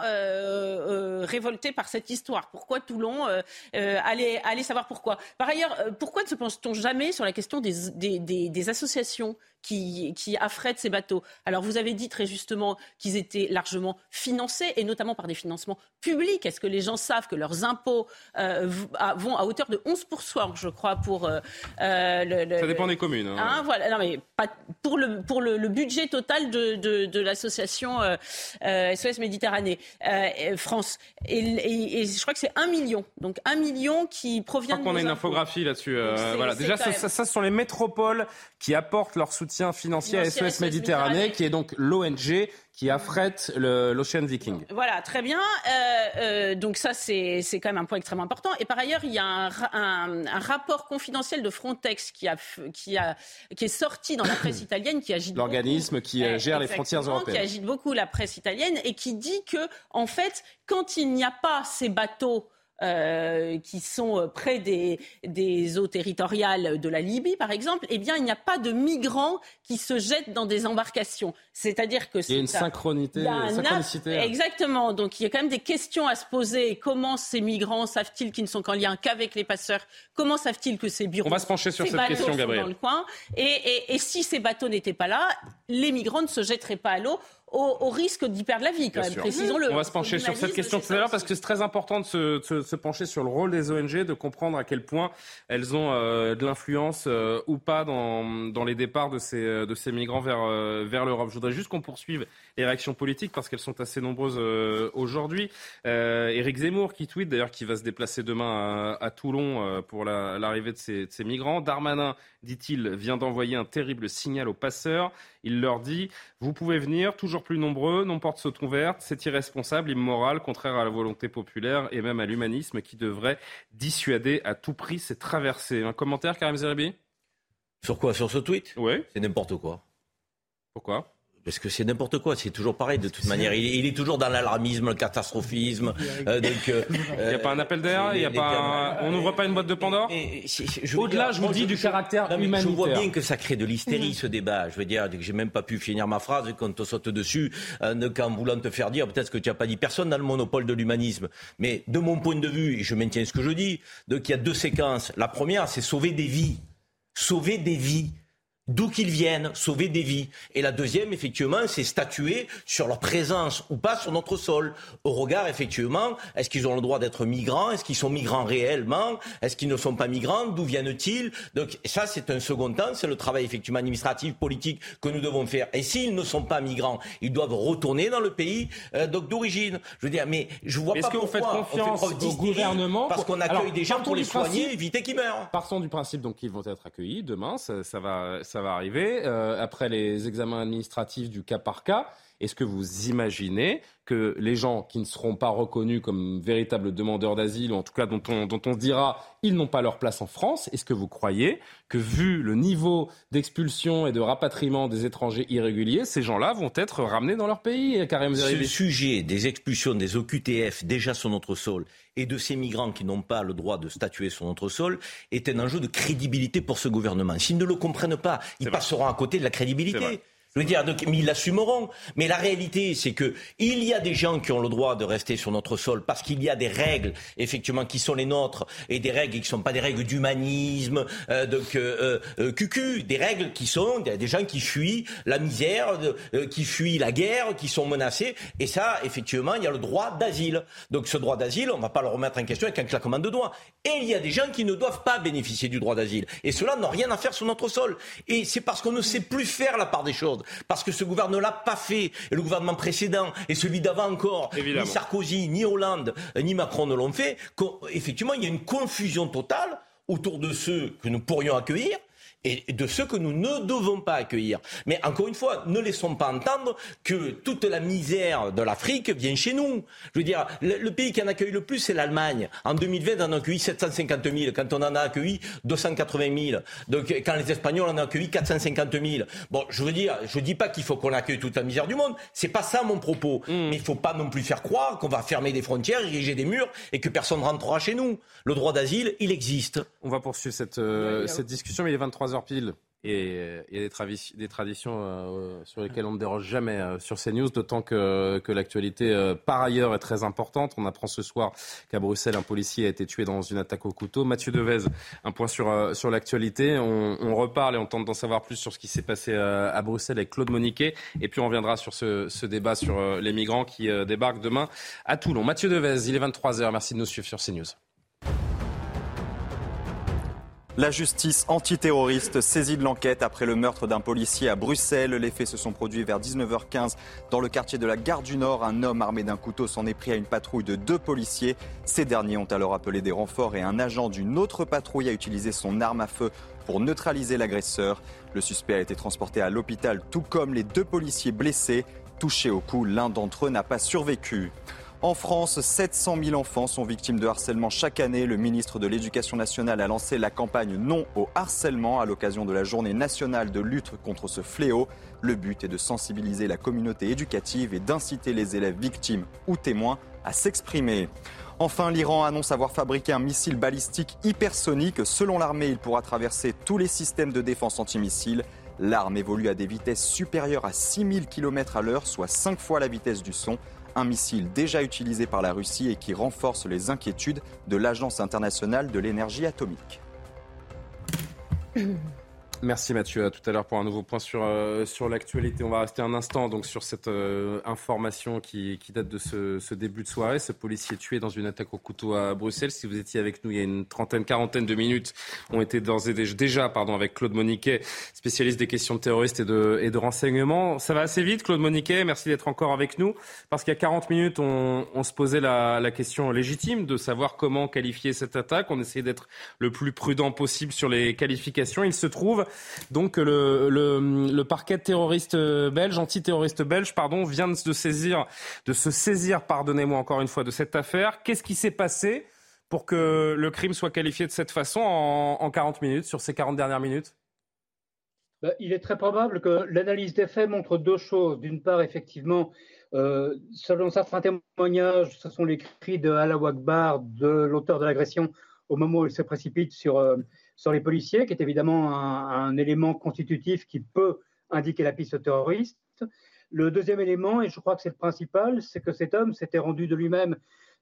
révoltés par cette histoire. Pourquoi Toulon allez, allez savoir pourquoi? Par ailleurs, pourquoi ne se pense-t-on jamais sur la question des, des, des, des associations qui, qui affrètent ces bateaux. Alors vous avez dit très justement qu'ils étaient largement financés et notamment par des financements publics. Est-ce que les gens savent que leurs impôts euh, vont à hauteur de 11%, je crois, pour euh, le, Ça dépend des communes. Hein. Hein, voilà, non, mais pas pour le, pour le, budget total de, de, de l'association SOS Méditerranée France. Et, et, et, je crois que c'est un million. Donc un million qui provient je crois qu'on a une infographie là-dessus. voilà. Déjà, ça, ça, ça, sont les métropoles qui apportent leur soutien financier à SOS Méditerranée, qui est donc l'ONG qui affrète l'Ocean Viking. Voilà, très bien. Euh, euh, donc ça, c'est quand même un point extrêmement important. Et par ailleurs, il y a un, un, un rapport confidentiel de Frontex qui, a, qui, a, qui est sorti dans la (coughs) presse italienne, qui agite l'organisme qui euh, gère les frontières européennes, qui agite beaucoup la presse italienne et qui dit que, en fait, quand il n'y a pas ces bateaux euh, qui sont euh, près des, des, eaux territoriales de la Libye, par exemple, eh bien, il n'y a pas de migrants qui se jettent dans des embarcations. C'est-à-dire que il y a une synchronité, synchronicité. Exactement. Donc, il y a quand même des questions à se poser. Comment ces migrants savent-ils qu'ils ne sont qu'en lien qu'avec les passeurs? Comment savent-ils que ces bureaux On va se pencher sur cette question, Gabriel. Dans le coin? Et, et, et si ces bateaux n'étaient pas là, les migrants ne se jetteraient pas à l'eau au, risque d'y perdre la vie, quand même, précisons-le. On va se pencher sur cette question tout à l'heure parce que c'est très important de se, pencher sur le rôle des ONG, de comprendre à quel point elles ont euh, de l'influence euh, ou pas dans, dans, les départs de ces, de ces migrants vers, euh, vers l'Europe. Je voudrais juste qu'on poursuive les réactions politiques parce qu'elles sont assez nombreuses aujourd'hui. Éric Zemmour qui tweet d'ailleurs qu'il va se déplacer demain à, Toulon pour l'arrivée de, ces, de ces migrants. Darmanin, dit-il, vient d'envoyer un terrible signal aux passeurs. Il leur dit, vous pouvez venir, toujours plus nombreux, non porte sont ouvertes, c'est irresponsable, immoral, contraire à la volonté populaire et même à l'humanisme qui devrait dissuader à tout prix ces traversées. Un commentaire, Karim Zeribi? Sur quoi? Sur ce tweet? Oui. C'est n'importe quoi. Pourquoi? Parce que c'est n'importe quoi, c'est toujours pareil de toute manière. Il, est toujours dans l'alarmisme, le catastrophisme. Euh, donc, euh, (laughs) il n'y a pas un appel d'air, il y a pas, on n'ouvre pas une boîte de Pandore. Au-delà, je vous dis du caractère humanitaire. Je vois bien que ça crée de l'hystérie ce débat. Je veux dire que j'ai même pas pu finir ma phrase quand on te saute dessus, euh, qu'en voulant te faire dire peut-être que tu n'as pas dit personne dans le monopole de l'humanisme. Mais de mon point de vue, et je maintiens ce que je dis, donc il y a deux séquences. La première, c'est sauver des vies, sauver des vies d'où qu'ils viennent, sauver des vies. Et la deuxième, effectivement, c'est statuer sur leur présence ou pas sur notre sol. Au regard, effectivement, est-ce qu'ils ont le droit d'être migrants? Est-ce qu'ils sont migrants réellement? Est-ce qu'ils ne sont pas migrants? D'où viennent-ils? Donc ça, c'est un second temps. C'est le travail, effectivement, administratif, politique que nous devons faire. Et s'ils ne sont pas migrants, ils doivent retourner dans le pays euh, d'origine. Je veux dire, mais je vois pas que vous confiance au gouvernement parce qu'on accueille des gens pour les soigner, éviter qu'ils meurent. Partons du principe donc qu'ils vont être accueillis demain. Ça, ça va ça va arriver, euh, après les examens administratifs du cas par cas. Est-ce que vous imaginez que les gens qui ne seront pas reconnus comme véritables demandeurs d'asile, ou en tout cas dont on, dont on dira ils n'ont pas leur place en France, est-ce que vous croyez que vu le niveau d'expulsion et de rapatriement des étrangers irréguliers, ces gens-là vont être ramenés dans leur pays Karim Ce sujet des expulsions des OQTF déjà sur notre sol et de ces migrants qui n'ont pas le droit de statuer sur notre sol est un enjeu de crédibilité pour ce gouvernement. S'ils ne le comprennent pas, ils passeront à côté de la crédibilité. Je veux dire, donc, mais ils l'assumeront. Mais la réalité, c'est que il y a des gens qui ont le droit de rester sur notre sol parce qu'il y a des règles, effectivement, qui sont les nôtres et des règles qui ne sont pas des règles d'humanisme, euh, donc euh, euh, cucu, des règles qui sont des gens qui fuient la misère, euh, qui fuient la guerre, qui sont menacés. Et ça, effectivement, il y a le droit d'asile. Donc ce droit d'asile, on ne va pas le remettre en question avec un claquement de doigts. Et il y a des gens qui ne doivent pas bénéficier du droit d'asile. Et cela n'a rien à faire sur notre sol. Et c'est parce qu'on ne sait plus faire la part des choses parce que ce gouvernement ne l'a pas fait, et le gouvernement précédent, et celui d'avant encore, ni Sarkozy, ni Hollande, ni Macron ne l'ont fait, qu'effectivement, il y a une confusion totale autour de ceux que nous pourrions accueillir et de ceux que nous ne devons pas accueillir. Mais encore une fois, ne laissons pas entendre que toute la misère de l'Afrique vient chez nous. Je veux dire, le, pays qui en accueille le plus, c'est l'Allemagne. En 2020, on en a accueilli 750 000, quand on en a accueilli 280 000. Donc, quand les Espagnols en ont accueilli 450 000. Bon, je veux dire, je dis pas qu'il faut qu'on accueille toute la misère du monde. C'est pas ça mon propos. Hmm. Mais il faut pas non plus faire croire qu'on va fermer des frontières, ériger des murs et que personne rentrera chez nous. Le droit d'asile, il existe. On va poursuivre cette, euh, cette discussion, mais il est 23 Et il y a des, traditions sur lesquelles on ne déroge jamais sur CNews, d'autant que, l'actualité, par ailleurs, est très importante. On apprend ce soir qu'à Bruxelles, un policier a été tué dans une attaque au couteau. Mathieu Devez, un point sur, l'actualité. On, on, reparle et on tente d'en savoir plus sur ce qui s'est passé à Bruxelles avec Claude Moniquet. Et puis on reviendra sur ce, ce débat sur les migrants qui débarquent demain à Toulon. Mathieu Devez, il est 23h. Merci de nous suivre sur CNews. La justice antiterroriste saisit de l'enquête après le meurtre d'un policier à Bruxelles. Les faits se sont produits vers 19h15 dans le quartier de la Gare du Nord. Un homme armé d'un couteau s'en est pris à une patrouille de deux policiers. Ces derniers ont alors appelé des renforts et un agent d'une autre patrouille a utilisé son arme à feu pour neutraliser l'agresseur. Le suspect a été transporté à l'hôpital tout comme les deux policiers blessés. Touchés au cou, l'un d'entre eux n'a pas survécu. En France, 700 000 enfants sont victimes de harcèlement chaque année. Le ministre de l'Éducation nationale a lancé la campagne Non au harcèlement à l'occasion de la journée nationale de lutte contre ce fléau. Le but est de sensibiliser la communauté éducative et d'inciter les élèves victimes ou témoins à s'exprimer. Enfin, l'Iran annonce avoir fabriqué un missile balistique hypersonique. Selon l'armée, il pourra traverser tous les systèmes de défense antimissiles. L'arme évolue à des vitesses supérieures à 6000 km à l'heure, soit 5 fois la vitesse du son un missile déjà utilisé par la Russie et qui renforce les inquiétudes de l'Agence internationale de l'énergie atomique. (clears throat) Merci Mathieu. À tout à l'heure pour un nouveau point sur, euh, sur l'actualité. On va rester un instant donc sur cette euh, information qui, qui, date de ce, ce, début de soirée. Ce policier tué dans une attaque au couteau à Bruxelles. Si vous étiez avec nous il y a une trentaine, quarantaine de minutes, on était d'ores déjà pardon, avec Claude Moniquet, spécialiste des questions de terroristes et de, et de renseignement. Ça va assez vite, Claude Moniquet. Merci d'être encore avec nous. Parce qu'il y a 40 minutes, on, on se posait la, la, question légitime de savoir comment qualifier cette attaque. On essayait d'être le plus prudent possible sur les qualifications. Il se trouve donc le, parquet terroriste belge, antiterroriste belge, pardon, vient de se saisir, de se saisir, pardonnez-moi encore une fois, de cette affaire. Qu'est-ce qui s'est passé pour que le crime soit qualifié de cette façon en, en 40 minutes, sur ces 40 dernières minutes? Bah, il est très probable que l'analyse des faits montre deux choses. D'une part, effectivement, euh, selon certains témoignages, ce sont les cris de Allah Akbar de l'auteur de l'agression au moment où il se précipite sur, euh, sur les policiers, qui est évidemment un, élément constitutif qui peut indiquer la piste terroriste. Le deuxième élément, et je crois que c'est le principal, c'est que cet homme s'était rendu de lui-même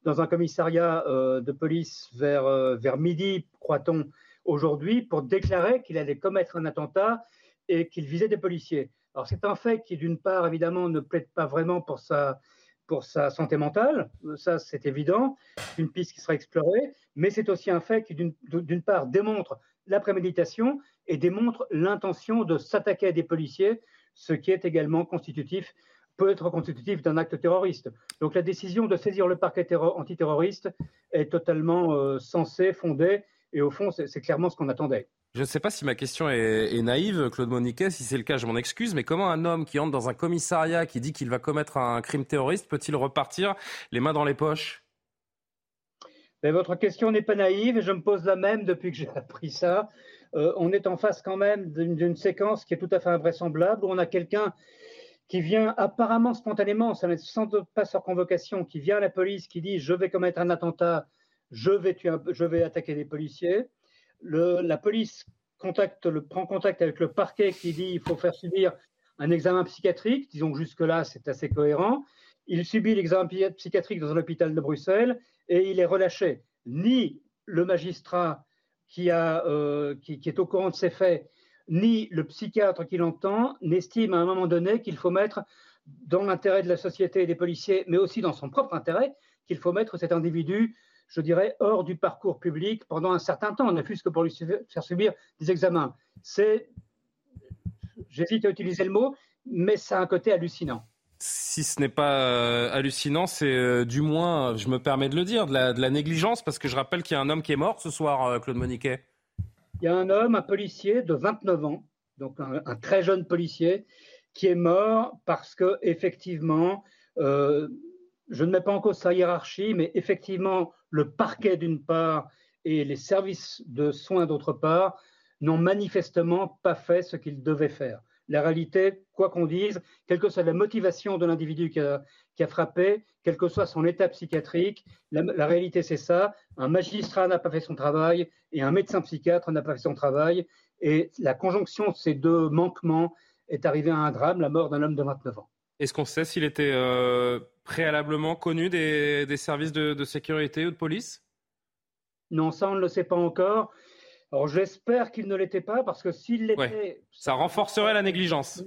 dans un commissariat euh, de police vers, euh, vers midi, croit-on, aujourd'hui, pour déclarer qu'il allait commettre un attentat et qu'il visait des policiers. Alors c'est un fait qui, d'une part, évidemment, ne plaide pas vraiment pour sa, pour sa santé mentale, ça c'est évident, une piste qui sera explorée, mais c'est aussi un fait qui d'une part démontre la préméditation et démontre l'intention de s'attaquer à des policiers, ce qui est également constitutif, peut être constitutif d'un acte terroriste. Donc la décision de saisir le parquet antiterroriste est totalement euh, sensée, fondée, et au fond c'est clairement ce qu'on attendait. Je ne sais pas si ma question est, naïve, Claude Moniquet. Si c'est le cas, je m'en excuse. Mais comment un homme qui entre dans un commissariat, qui dit qu'il va commettre un crime terroriste, peut-il repartir les mains dans les poches? Votre question n'est pas naïve et je me pose la même depuis que j'ai appris ça. Euh, on est en face quand même d'une séquence qui est tout à fait invraisemblable où on a quelqu'un qui vient apparemment spontanément, ça n'est sans doute pas sur convocation, qui vient à la police, qui dit je vais commettre un attentat, je vais, tuer je vais attaquer des policiers la police prend contact avec le parquet qui dit qu'il faut faire subir un examen psychiatrique. Disons que jusque-là, c'est assez cohérent. Il subit l'examen psychiatrique dans un hôpital de Bruxelles et il est relâché. Ni le magistrat qui, euh, est au courant de ces faits, ni le psychiatre qui l'entend n'estime à un moment donné qu'il faut mettre, dans l'intérêt de la société et des policiers, mais aussi dans son propre intérêt, qu'il faut mettre cet individu je dirais, hors du parcours public pendant un certain temps, ne fût-ce que pour lui faire subir des examens. C'est, j'hésite à utiliser le mot, mais ça a un côté hallucinant. Si ce n'est pas euh, hallucinant, c'est euh, du moins, je me permets de le dire, de la, négligence, parce que je rappelle qu'il y a un homme qui est mort ce soir, euh, Claude Moniquet. Il y a un homme, un policier de 29 ans, donc un, très jeune policier, qui est mort parce que effectivement, je ne mets pas en cause sa hiérarchie, mais effectivement, le parquet d'une part et les services de soins d'autre part n'ont manifestement pas fait ce qu'ils devaient faire. La réalité, quoi qu'on dise, quelle que soit la motivation de l'individu qui a, frappé, quel que soit son état psychiatrique, la, réalité c'est ça. Un magistrat n'a pas fait son travail et un médecin psychiatre n'a pas fait son travail. Et la conjonction de ces deux manquements est arrivée à un drame, la mort d'un homme de 29 ans. Est-ce qu'on sait s'il était euh, préalablement connu des, services de, sécurité ou de police? Non, ça on ne le sait pas encore. Alors j'espère qu'il ne l'était pas parce que s'il l'était... Ça renforcerait la négligence.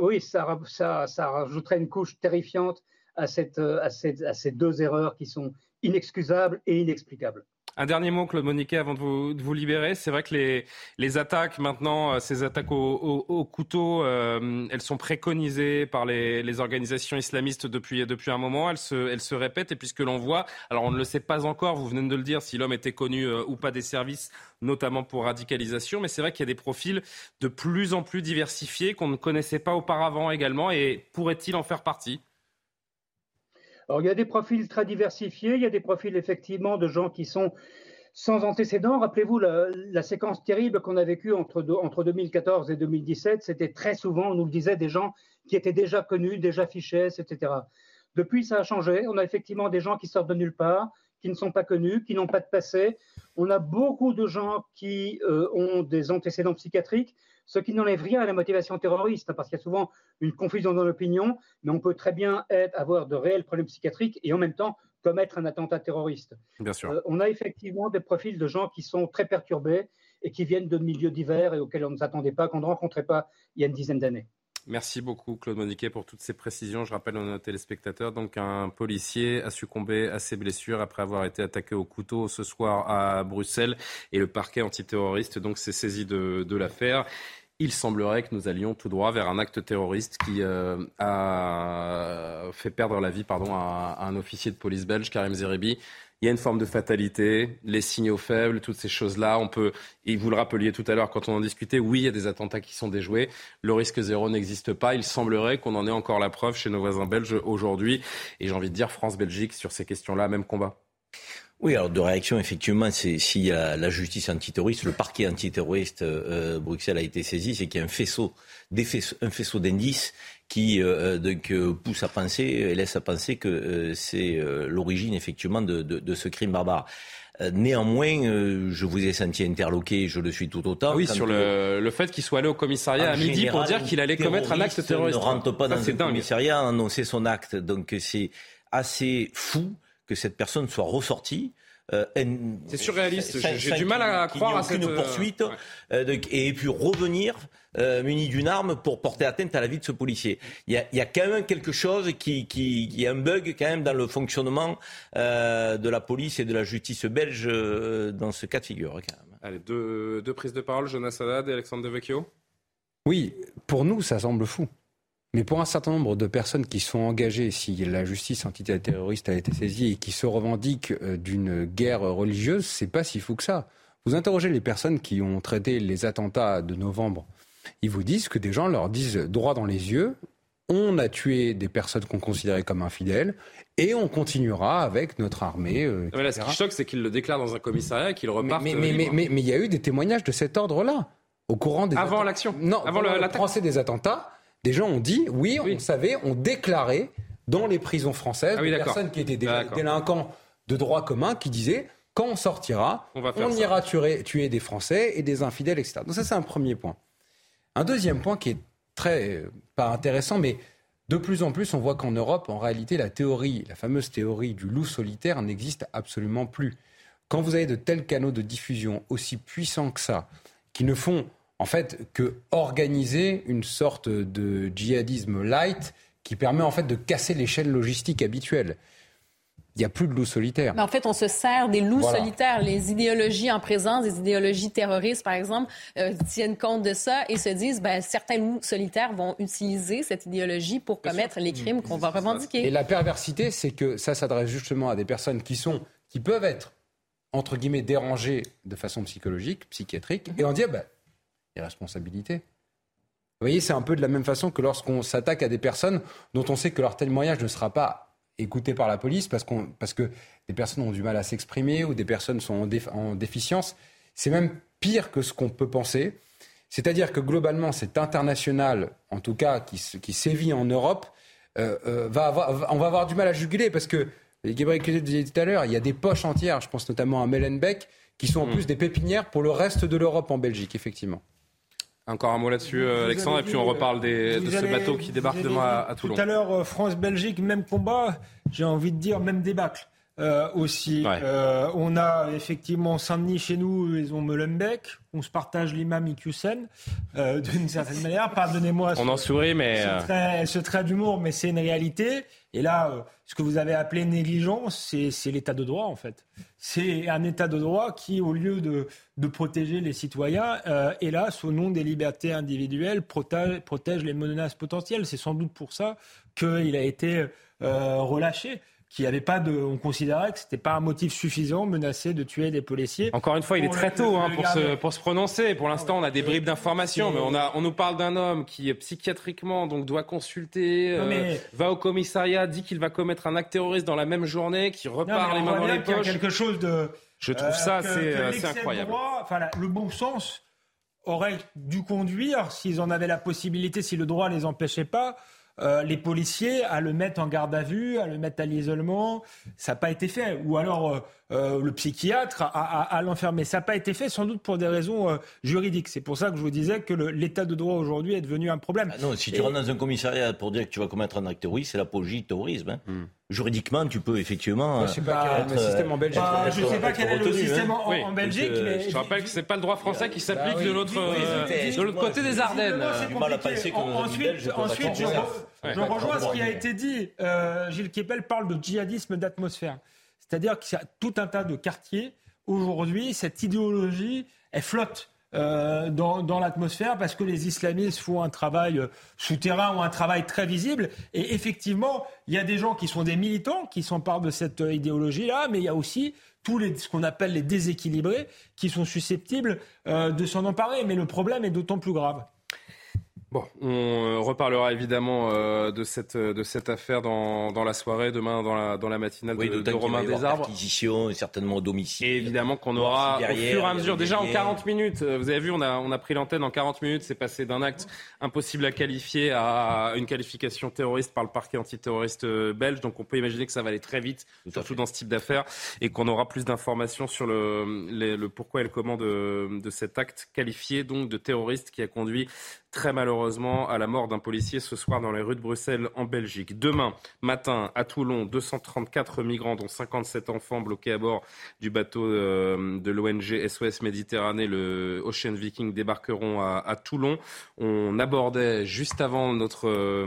Oui, ça, ça, ça rajouterait une couche terrifiante à, cette, à, cette, à ces deux erreurs qui sont inexcusables et inexplicables. Un dernier mot, Claude Moniquet, avant de vous, libérer. C'est vrai que les, les, attaques maintenant, euh, ces attaques au, couteau, euh, elles sont préconisées par les, les, organisations islamistes depuis, depuis un moment. Elles se, elles se répètent et puisque l'on voit, alors on ne le sait pas encore, vous venez de le dire, si l'homme était connu euh, ou pas des services, notamment pour radicalisation, mais c'est vrai qu'il y a des profils de plus en plus diversifiés qu'on ne connaissait pas auparavant également et pourrait-il en faire partie? Alors, il y a des profils très diversifiés, il y a des profils effectivement de gens qui sont sans antécédents. Rappelez-vous la, séquence terrible qu'on a vécue entre, entre 2014 et 2017. C'était très souvent, on nous le disait, des gens qui étaient déjà connus, déjà fichés, etc. Depuis, ça a changé. On a effectivement des gens qui sortent de nulle part, qui ne sont pas connus, qui n'ont pas de passé. On a beaucoup de gens qui euh, ont des antécédents psychiatriques ce qui n'enlève rien à la motivation terroriste, parce qu'il y a souvent une confusion dans l'opinion, mais on peut très bien avoir de réels problèmes psychiatriques et en même temps commettre un attentat terroriste. Bien sûr. Euh, on a effectivement des profils de gens qui sont très perturbés et qui viennent de milieux divers et auxquels on ne s'attendait pas, qu'on ne rencontrait pas il y a une dizaine d'années. Merci beaucoup Claude Moniquet pour toutes ces précisions. Je rappelle à nos téléspectateurs, donc un policier a succombé à ses blessures après avoir été attaqué au couteau ce soir à Bruxelles et le parquet antiterroriste donc s'est saisi de, de l'affaire il semblerait que nous allions tout droit vers un acte terroriste qui euh, a fait perdre la vie pardon, à, un officier de police belge, Karim Zeribi. Il y a une forme de fatalité, les signaux faibles, toutes ces choses-là. On peut, et vous le rappeliez tout à l'heure quand on en discutait, oui, il y a des attentats qui sont déjoués. Le risque zéro n'existe pas. Il semblerait qu'on en ait encore la preuve chez nos voisins belges aujourd'hui. Et j'ai envie de dire France-Belgique sur ces questions-là, même combat. Oui, alors de réaction, effectivement, c'est s'il y a la justice antiterroriste, le parquet antiterroriste euh, Bruxelles a été saisi, c'est qu'il y a un faisceau, un faisceau d'indices qui euh, donc, euh, pousse à penser et laisse à penser que c'est l'origine effectivement de, de, de, ce crime barbare. Néanmoins, je vous ai senti interloqué, je le suis tout autant. Ah oui, sur le, le, fait qu'il soit allé au commissariat à midi pour dire qu'il allait commettre un acte terroriste. ne rentre pas dans un commissariat à annoncer son acte. Donc c'est assez fou que cette personne soit ressortie. Euh, c'est surréaliste. J'ai du mal à croire à cette euh, poursuite euh, et puis revenir muni d'une arme pour porter atteinte à la vie de ce policier. Il y a, il y a quand même quelque chose qui, qui, qui, est un bug quand même dans le fonctionnement de la police et de la justice belge dans ce cas de figure. Quand même. Allez, deux, deux prises de parole, Jonas Haddad et Alexandre Devecchio. Oui, pour nous, ça semble fou. Mais pour un certain nombre de personnes qui sont engagées, si la justice antiterroriste a été saisie et qui se revendiquent euh, d'une guerre religieuse, c'est pas si fou que ça. Vous interrogez les personnes qui ont traité les attentats de novembre, ils vous disent que des gens leur disent droit dans les yeux, on a tué des personnes qu'on considérait comme infidèles et on continuera avec notre armée. Euh, ce qui choque, c'est qu'ils le déclarent dans un commissariat et qu'ils repartent. Mais il mais, mais, y a eu des témoignages de cet ordre-là au courant des avant l'action. Non, avant le procès des attentats. Des gens ont dit, oui, on savait, on déclarait dans les prisons françaises ah des personnes qui étaient déjà délinquants de droit commun qui disaient, quand on sortira, on, ira tuer, tuer, des Français et des infidèles, etc. Donc ça, c'est un premier point. Un deuxième point qui est très, euh, pas intéressant, mais de plus en plus, on voit qu'en Europe, en réalité, la théorie, la fameuse théorie du loup solitaire n'existe absolument plus. Quand vous avez de tels canaux de diffusion aussi puissants que ça, qui ne font en fait, que organiser une sorte de djihadisme light qui permet en fait de casser l'échelle logistique habituelle. Il n'y a plus de loups solitaires. Mais en fait, on se sert des loups solitaires. Les idéologies en présence, les idéologies terroristes, par exemple, euh, tiennent compte de ça et se disent, ben, certains loups solitaires vont utiliser cette idéologie pour commettre les crimes qu'on va revendiquer. Et la perversité, c'est que ça s'adresse justement à des personnes qui sont, qui peuvent être entre guillemets dérangées de façon psychologique, psychiatrique, et on dit, ben, responsabilités. Vous voyez, c'est un peu de la même façon que lorsqu'on s'attaque à des personnes dont on sait que leur témoignage ne sera pas écouté par la police parce, qu'on, parce que des personnes ont du mal à s'exprimer ou des personnes sont en, déficience. C'est même pire que ce qu'on peut penser. C'est-à-dire que globalement, cet international, en tout cas qui, qui sévit en Europe, euh, euh, va avoir, on va avoir du mal à juguler parce que, Gabriel disait tout à l'heure, il y a des poches entières, je pense notamment à Mellenbeck, qui sont en Mm. plus des pépinières pour le reste de l'Europe en Belgique, effectivement. Encore un mot là-dessus, euh, Alexandre, et puis on reparle des- de ce bateau qui débarque demain à, à Toulon. Tout à l'heure, euh, France-Belgique, même combat, j'ai envie de dire même débâcle. Euh, aussi, Euh, on a effectivement Saint-Denis chez nous, ils ont Molenbeek, on se partage l'imam Iqiyoussen, euh, d'une certaine manière. Pardonnez-moi. On ce- en sourit, mais, ce trait, ce trait d'humour, mais c'est une réalité. Et là, ce que vous avez appelé négligence, c'est c'est l'état de droit en fait. C'est un état de droit qui, au lieu de, de protéger les citoyens, euh, hélas, au nom des libertés individuelles, protège, protège les menaces potentielles. C'est sans doute pour ça qu'il a été euh, relâché. Qu'il y avait pas de, on considérait que c'était pas un motif suffisant menacé de tuer des policiers. Encore une fois, il est très tôt hein, pour, se, pour se prononcer. Pour l'instant, on a des bribes d'informations, mais on, a, on nous parle d'un homme qui, psychiatriquement, donc doit consulter, Non, euh, mais- va au commissariat, dit qu'il va commettre un acte terroriste dans la même journée, qui Non, repart mais les mains dans y a quelque chose de. Je trouve euh, ça de incroyable. droit, enfin, la- le bon sens aurait dû conduire, s'ils en avaient la possibilité, si le droit les empêchait pas, euh, les policiers à le mettre en garde à vue, à le mettre à l'isolement. Ça n'a pas été fait. Ou alors euh, euh, le psychiatre à, à- à l'enfermer. Ça n'a pas été fait, sans doute pour des raisons euh, juridiques. C'est pour ça que je vous disais que l'état de droit aujourd'hui est devenu un problème. Ah Non, si tu Et- rentres dans un commissariat pour dire que tu vas commettre un acte terroriste, c'est l'apologie du terrorisme. hein. Juridiquement, tu peux effectivement. Je sais pas euh, quel est le système en euh, Belgique. Bah, je ne sais pas quel est le retenu, système hein. en, Oui, en donc, Belgique, mais je rappelle que c'est pas le droit français qui s'applique Bah oui. de l'autre euh, de l'autre côté des Ardennes. Ensuite, ensuite, je, rejoins ce qui a été dit. Euh, Gilles Kepel parle de djihadisme d'atmosphère. C'est-à-dire qu'il y a tout un tas de quartiers. Aujourd'hui, cette idéologie, elle flotte. Euh, dans, l'atmosphère parce que les islamistes font un travail euh, souterrain ou un travail très visible. Et effectivement, il y a des gens qui sont des militants qui s'emparent de cette euh, idéologie-là, mais il y a aussi tous les, ce qu'on appelle les déséquilibrés qui sont susceptibles euh, de s'en emparer. Mais le problème est d'autant plus grave. Bon, on euh, reparlera évidemment euh, de, cette, de cette affaire dans, dans la soirée, demain dans la, dans la matinale Oui, de, de Romain perquisition, et certainement au domicile. Et évidemment qu'on aura derrière, au fur et à mesure, des déjà en liens. 40 minutes, euh, vous avez vu, on a, on a pris l'antenne en 40 minutes, c'est passé d'un acte impossible à qualifier à une qualification terroriste par le parquet antiterroriste euh, belge, donc on peut imaginer que ça va aller très vite, surtout dans ce type d'affaires, et qu'on aura plus d'informations sur le, les- le pourquoi et le comment de, de cet acte qualifié donc de terroriste qui a conduit très malheureusement à la mort d'un policier ce soir dans les rues de Bruxelles en Belgique. Demain matin à Toulon, 234 migrants dont 57 enfants bloqués à bord du bateau euh, de l'ONG SOS Méditerranée, le Ocean Viking, débarqueront à, Toulon. On abordait juste avant notre, euh,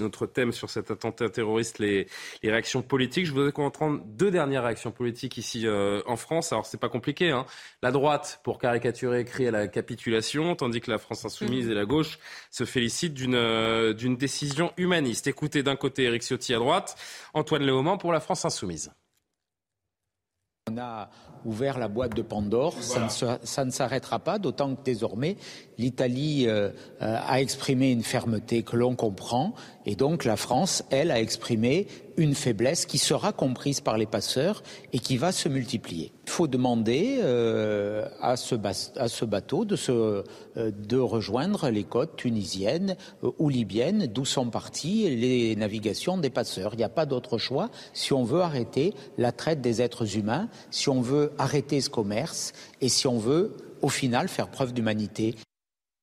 notre thème sur cet attentat terroriste les, les réactions politiques. Je voudrais qu'on entende deux dernières réactions politiques ici euh, en France. Alors c'est pas compliqué. Hein. La droite, pour caricaturer, crie à la capitulation, tandis que la France insoumise et la gauche se félicitent d'une euh, d'une décision humaniste. Écoutez d'un côté Éric Ciotti à droite, Antoine Léaumont pour la France insoumise. On a ouvert la boîte de Pandore, ça ne s'arrêtera pas, d'autant que désormais l'Italie euh, a exprimé une fermeté que l'on comprend, et donc la France, elle, a exprimé une faiblesse qui sera comprise par les passeurs et qui va se multiplier. Il faut demander euh, à, ce bas- à ce bateau de, se, euh, de rejoindre les côtes tunisiennes euh, ou libyennes, d'où sont parties les navigations des passeurs. Il n'y a pas d'autre choix si on veut arrêter la traite des êtres humains, si on veut arrêter ce commerce et si on veut, au final, faire preuve d'humanité.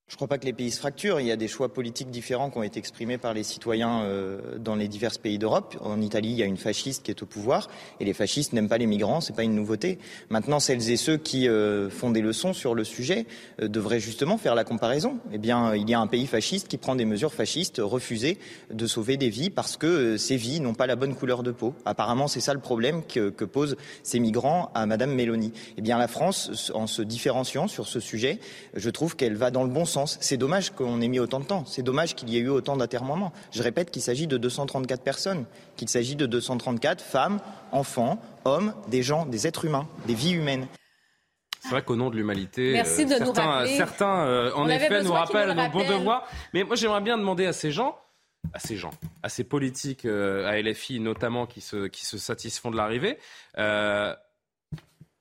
Je ne crois pas que les pays se fracturent. Il y a des choix politiques différents qui ont été exprimés par les citoyens euh, dans les divers pays d'Europe. En Italie, il y a une fasciste qui est au pouvoir et les fascistes n'aiment pas les migrants, c'est pas une nouveauté. Maintenant, celles et ceux qui euh, font des leçons sur le sujet euh, devraient justement faire la comparaison. Eh bien, il y a un pays fasciste qui prend des mesures fascistes, refuser de sauver des vies parce que ces vies n'ont pas la bonne couleur de peau. Apparemment, c'est ça le problème que, que posent ces migrants à Madame Mélanie. Eh bien, la France, en se différenciant sur ce sujet, je trouve qu'elle va dans le bon sens. C'est dommage qu'on ait mis autant de temps. C'est dommage qu'il y ait eu autant d'atermoiements. Je répète qu'il s'agit de 234 personnes, qu'il s'agit de 234 femmes, enfants, hommes, des gens, des êtres humains, des vies humaines. C'est vrai qu'au nom de l'humanité, nous certains, certains euh, en On effet, nous rappellent le nos bons devoirs. Mais moi, j'aimerais bien demander à ces gens, à ces gens, à ces politiques, euh, à LFI notamment, qui se, qui se satisfont de l'arrivée,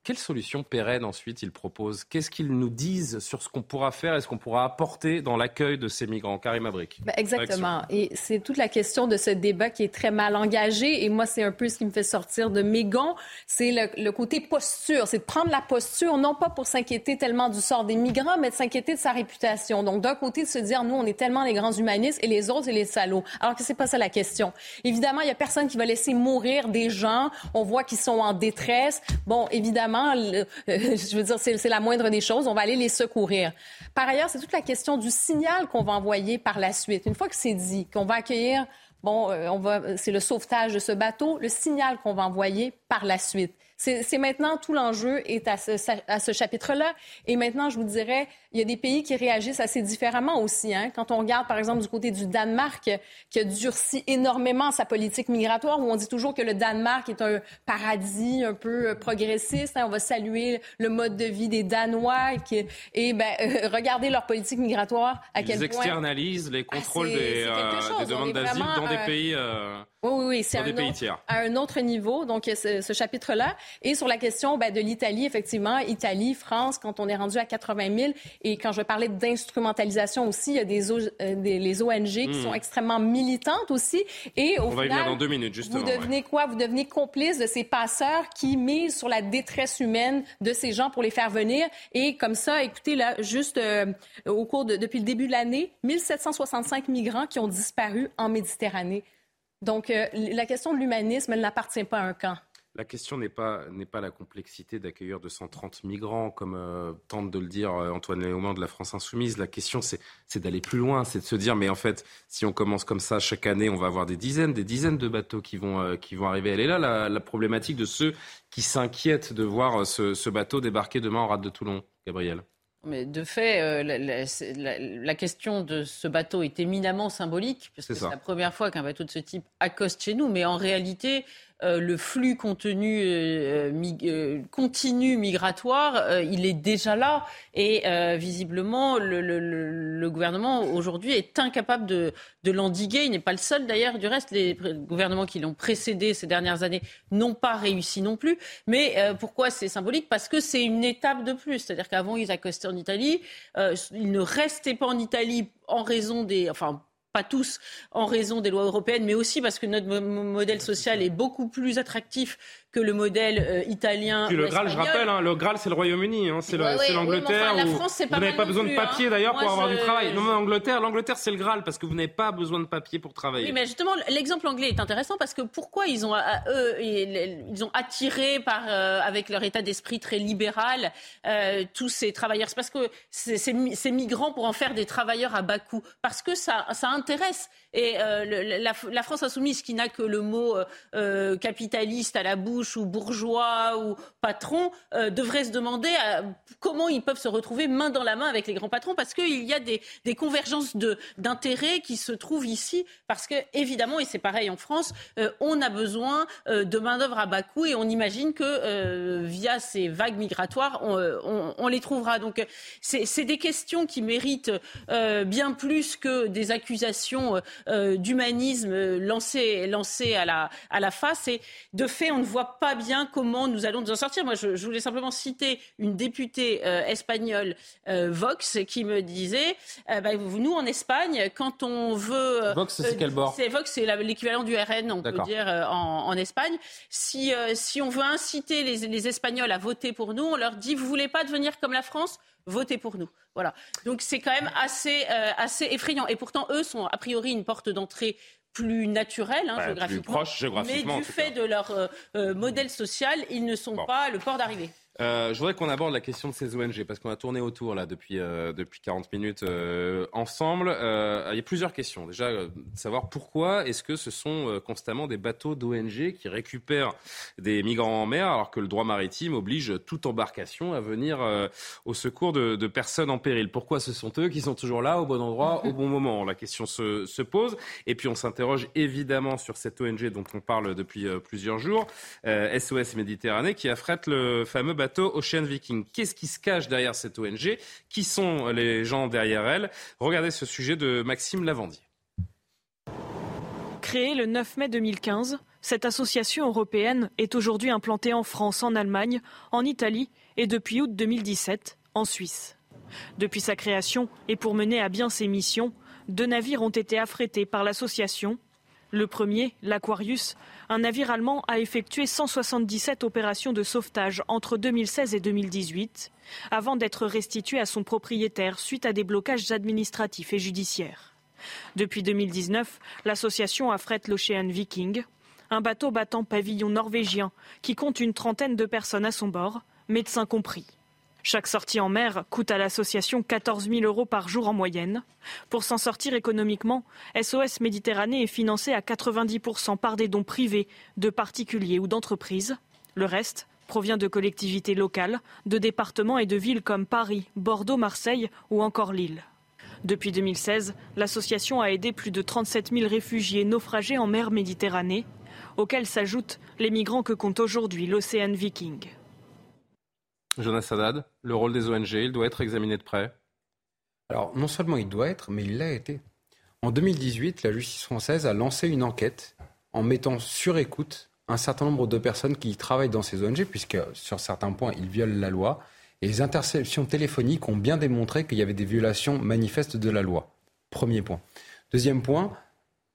quelle solution pérenne ensuite ils proposent Qu'est-ce qu'ils nous disent sur ce qu'on pourra faire et ce qu'on pourra apporter dans l'accueil de ces migrants? Karim Abrik. Ben exactement. Et c'est toute la question de ce débat qui est très mal engagé. Et moi, c'est un peu ce qui me fait sortir de mes gonds. C'est le, côté posture. C'est de prendre la posture, non pas pour s'inquiéter tellement du sort des migrants, mais de s'inquiéter de sa réputation. Donc, d'un côté, de se dire, nous, on est tellement les grands humanistes et les autres, c'est les salauds. Alors que c'est pas ça la question. Évidemment, il y a personne qui va laisser mourir des gens. On voit qu'ils sont en détresse. Bon, évidemment, euh, je veux dire, c'est la moindre des choses. On va aller les secourir. Par ailleurs, c'est toute la question du signal qu'on va envoyer par la suite. Une fois que c'est dit, qu'on va accueillir, bon, euh, on va, c'est le sauvetage de ce bateau, le signal qu'on va envoyer par la suite. C'est maintenant tout l'enjeu est à ce, à ce chapitre-là. Et maintenant, je vous dirais, il y a des pays qui réagissent assez différemment aussi. Hein. Quand on regarde, par exemple, du côté du Danemark, qui a durci énormément sa politique migratoire, où on dit toujours que le Danemark est un paradis un peu euh, progressiste. Hein. On va saluer le mode de vie des Danois. Qui, et ben, euh, (laughs) regardez leur politique migratoire. À Ils externalisent les contrôles ah, des, euh, des, demandes d'asile dans des pays. Oui, oui, oui. C'est un, à un autre niveau, donc ce, ce chapitre-là. Et sur la question ben, de l'Italie, effectivement, Italie, France, quand on est rendu à 80 000, et quand je parler d'instrumentalisation aussi, il y a des, euh, des les ONG qui hmm. sont extrêmement militantes aussi. Et au on final, va y venir dans deux minutes, justement. Vous devenez quoi? Vous devenez complice de ces passeurs qui misent sur la détresse humaine de ces gens pour les faire venir. Et comme ça, écoutez, là, juste euh, au cours de, depuis le début de l'année, 1765 migrants qui ont disparu en Méditerranée. Donc, euh, la question de l'humanisme, elle n'appartient pas à un camp. La question n'est pas, pas la complexité d'accueillir 230 migrants, comme euh, tente de le dire euh, Antoine Léaumont de la France Insoumise. La question, c'est, d'aller plus loin, c'est de se dire, mais en fait, si on commence comme ça chaque année, on va avoir des dizaines, des dizaines de bateaux qui vont, qui vont arriver. Elle est là, la, la problématique de ceux qui s'inquiètent de voir ce, ce bateau débarquer demain en rade de Toulon. Gabriel. Mais de fait, euh, la, la, question de ce bateau est éminemment symbolique, puisque c'est la première fois qu'un bateau de ce type accoste chez nous. Mais en réalité, euh, le flux contenu, euh, euh, continu migratoire, il est déjà là. Et visiblement, le, gouvernement aujourd'hui est incapable de, de l'endiguer. Il n'est pas le seul d'ailleurs. Du reste, les gouvernements qui l'ont précédé ces dernières années n'ont pas réussi non plus. Mais pourquoi c'est symbolique? Parce que c'est une étape de plus. C'est-à-dire qu'avant, ils accostaient en Italie. ils ne restaient pas en Italie en raison des... Enfin, pas tous en raison des lois européennes, mais aussi parce que notre modèle social est beaucoup plus attractif que le modèle euh, italien. Puis le Graal, je rappelle, hein, le Graal, c'est le Royaume-Uni, hein, c'est l'Angleterre. la France, c'est pas Vous n'avez pas besoin de papier hein. d'ailleurs pour avoir du travail. Non, mais l'Angleterre, l'Angleterre, c'est le Graal parce que vous n'avez pas besoin de papier pour travailler. Oui, mais justement, l'exemple anglais est intéressant parce que pourquoi ils ont, eux, ils ont attiré par, euh, avec leur état d'esprit très libéral, euh, tous ces travailleurs? C'est parce que ces migrants pour en faire des travailleurs à bas coût. Parce que ça, ça intéresse. Et la, la, France insoumise qui n'a que le mot capitaliste à la ou bourgeois ou patrons euh, devraient se demander euh, comment ils peuvent se retrouver main dans la main avec les grands patrons parce qu'il y a des, convergences d'intérêts qui se trouvent ici parce que évidemment et c'est pareil en France euh, on a besoin de main d'œuvre à bas coût et on imagine que via ces vagues migratoires on, on, les trouvera. Donc c'est des questions qui méritent bien plus que des accusations d'humanisme lancées, lancées à la, à la face. Et de fait on ne voit pas bien comment nous allons nous en sortir. Moi, je, voulais simplement citer une députée euh, espagnole, euh, Vox, qui me disait, euh, bah, nous en Espagne, quand on veut... Vox, c'est quel bord Vox, c'est l'équivalent du RN, on peut dire, en, Espagne. Si, si on veut inciter les, les Espagnols à voter pour nous, on leur dit, vous voulez pas devenir comme la France votez pour nous. Voilà. Donc c'est quand même assez, assez effrayant. Et pourtant, eux sont a priori une porte d'entrée plus naturels hein, géographiquement, mais du fait de leur euh, euh, modèle social, ils ne sont pas le port d'arrivée. Euh, je voudrais qu'on aborde la question de ces ONG parce qu'on a tourné autour là depuis euh, depuis 40 minutes euh, ensemble. il y a plusieurs questions. Déjà, savoir pourquoi est-ce que ce sont constamment des bateaux d'ONG qui récupèrent des migrants en mer alors que le droit maritime oblige toute embarcation à venir au secours de, de, personnes en péril. Pourquoi ce sont eux qui sont toujours là au bon endroit au bon moment? La question se, se pose. Et puis on s'interroge évidemment sur cette ONG dont on parle depuis plusieurs jours, SOS Méditerranée, qui affrète le fameux bateau Ocean Viking. Qu'est-ce qui se cache derrière cette ONG Qui sont les gens derrière elle? Regardez ce sujet de Maxime Lavandier. Créé le 9 mai 2015, cette association européenne est aujourd'hui implantée en France, en Allemagne, en Italie et depuis août 2017 en Suisse. Depuis sa création et pour mener à bien ses missions, deux navires ont été affrétés par l'association. Le premier, l'Aquarius, un navire allemand, a effectué 177 opérations de sauvetage entre 2016 et 2018, avant d'être restitué à son propriétaire suite à des blocages administratifs et judiciaires. Depuis 2019, l'association affrète l'Ocean Viking, un bateau battant pavillon norvégien qui compte une trentaine de personnes à son bord, médecins compris. Chaque sortie en mer coûte à l'association 14 000 euros par jour en moyenne. Pour s'en sortir économiquement, SOS Méditerranée est financé à 90% par des dons privés, de particuliers ou d'entreprises. Le reste provient de collectivités locales, de départements et de villes comme Paris, Bordeaux, Marseille ou encore Lille. Depuis 2016, l'association a aidé plus de 37 000 réfugiés naufragés en mer Méditerranée, auxquels s'ajoutent les migrants que compte aujourd'hui l'Océan Viking. Jonas Haddad, le rôle des ONG, il doit être examiné de près Alors, non seulement il doit être, mais il l'a été. En 2018, la justice française a lancé une enquête en mettant sur écoute un certain nombre de personnes qui travaillent dans ces ONG, puisque sur certains points, ils violent la loi. Et les interceptions téléphoniques ont bien démontré qu'il y avait des violations manifestes de la loi. Premier point. Deuxième point,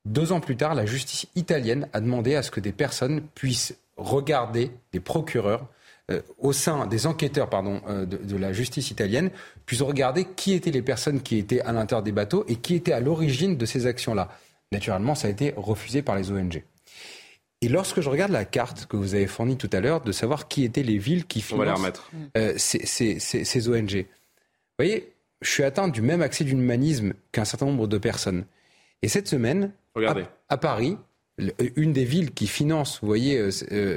deux ans plus tard, la justice italienne a demandé à ce que des personnes puissent regarder, des procureurs, euh, au sein des enquêteurs pardon, euh, de, la justice italienne, puissent regarder qui étaient les personnes qui étaient à l'intérieur des bateaux et qui étaient à l'origine de ces actions-là. Naturellement, ça a été refusé par les ONG. Et lorsque je regarde la carte que vous avez fournie tout à l'heure, de savoir qui étaient les villes qui financent euh, ces, ces, ONG, vous voyez, je suis atteint du même accès d'humanisme qu'un certain nombre de personnes. Et cette semaine, à, Paris, une des villes qui finance, vous voyez,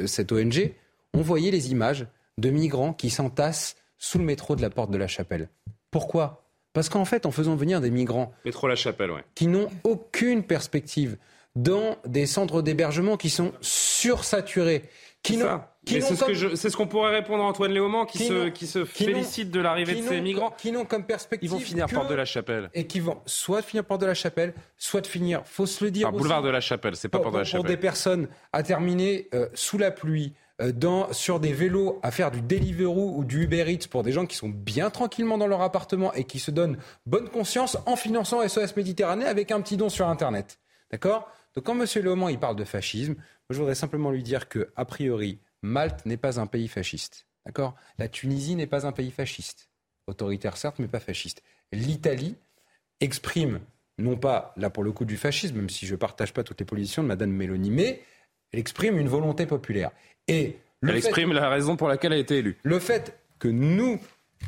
cette ONG, on voyait les images de migrants qui s'entassent sous le métro de la porte de la Chapelle. Pourquoi? Parce qu'en fait, en faisant venir des migrants métro la Chapelle, qui n'ont aucune perspective dans des centres d'hébergement qui sont sursaturés, qui n'ont c'est ce qu'on pourrait répondre à Antoine Léaumont qui se, qui se félicite de l'arrivée de ces migrants. Qui n'ont comme perspective. Ils vont finir porte de la Chapelle. Et qui vont soit finir porte de la Chapelle, soit de finir, faut se le dire. boulevard de la Chapelle, c'est pas porte de la Chapelle. Pour des personnes à terminer euh, sous la pluie, dans, sur des vélos à faire du Deliveroo ou du Uber Eats pour des gens qui sont bien tranquillement dans leur appartement et qui se donnent bonne conscience en finançant SOS Méditerranée avec un petit don sur Internet. D'accord? Donc quand M. Léaumont il parle de fascisme, je voudrais simplement lui dire que, a priori, Malte n'est pas un pays fasciste. D'accord? La Tunisie n'est pas un pays fasciste. Autoritaire certes, mais pas fasciste. L'Italie exprime, non pas là pour le coup du fascisme, même si je ne partage pas toutes les positions de Mme Meloni, mais elle exprime une volonté populaire. Et Elle exprime la raison pour laquelle elle a été élue. Le fait que nous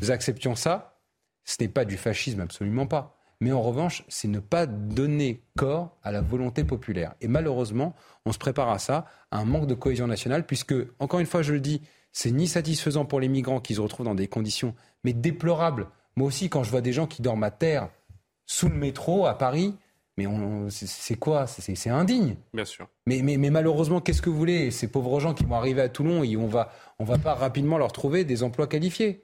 acceptions ça, ce n'est pas du fascisme, absolument pas. Mais en revanche, c'est ne pas donner corps à la volonté populaire. Et malheureusement, on se prépare à ça, à un manque de cohésion nationale, puisque, encore une fois, je le dis, c'est ni satisfaisant pour les migrants qui se retrouvent dans des conditions, mais déplorables. Moi aussi, quand je vois des gens qui dorment à terre sous le métro à Paris, mais c'est quoi? C'est indigne. Bien sûr. Mais, mais, mais malheureusement, qu'est-ce que vous voulez? Ces pauvres gens qui vont arriver à Toulon, et on va, on va pas rapidement leur trouver des emplois qualifiés.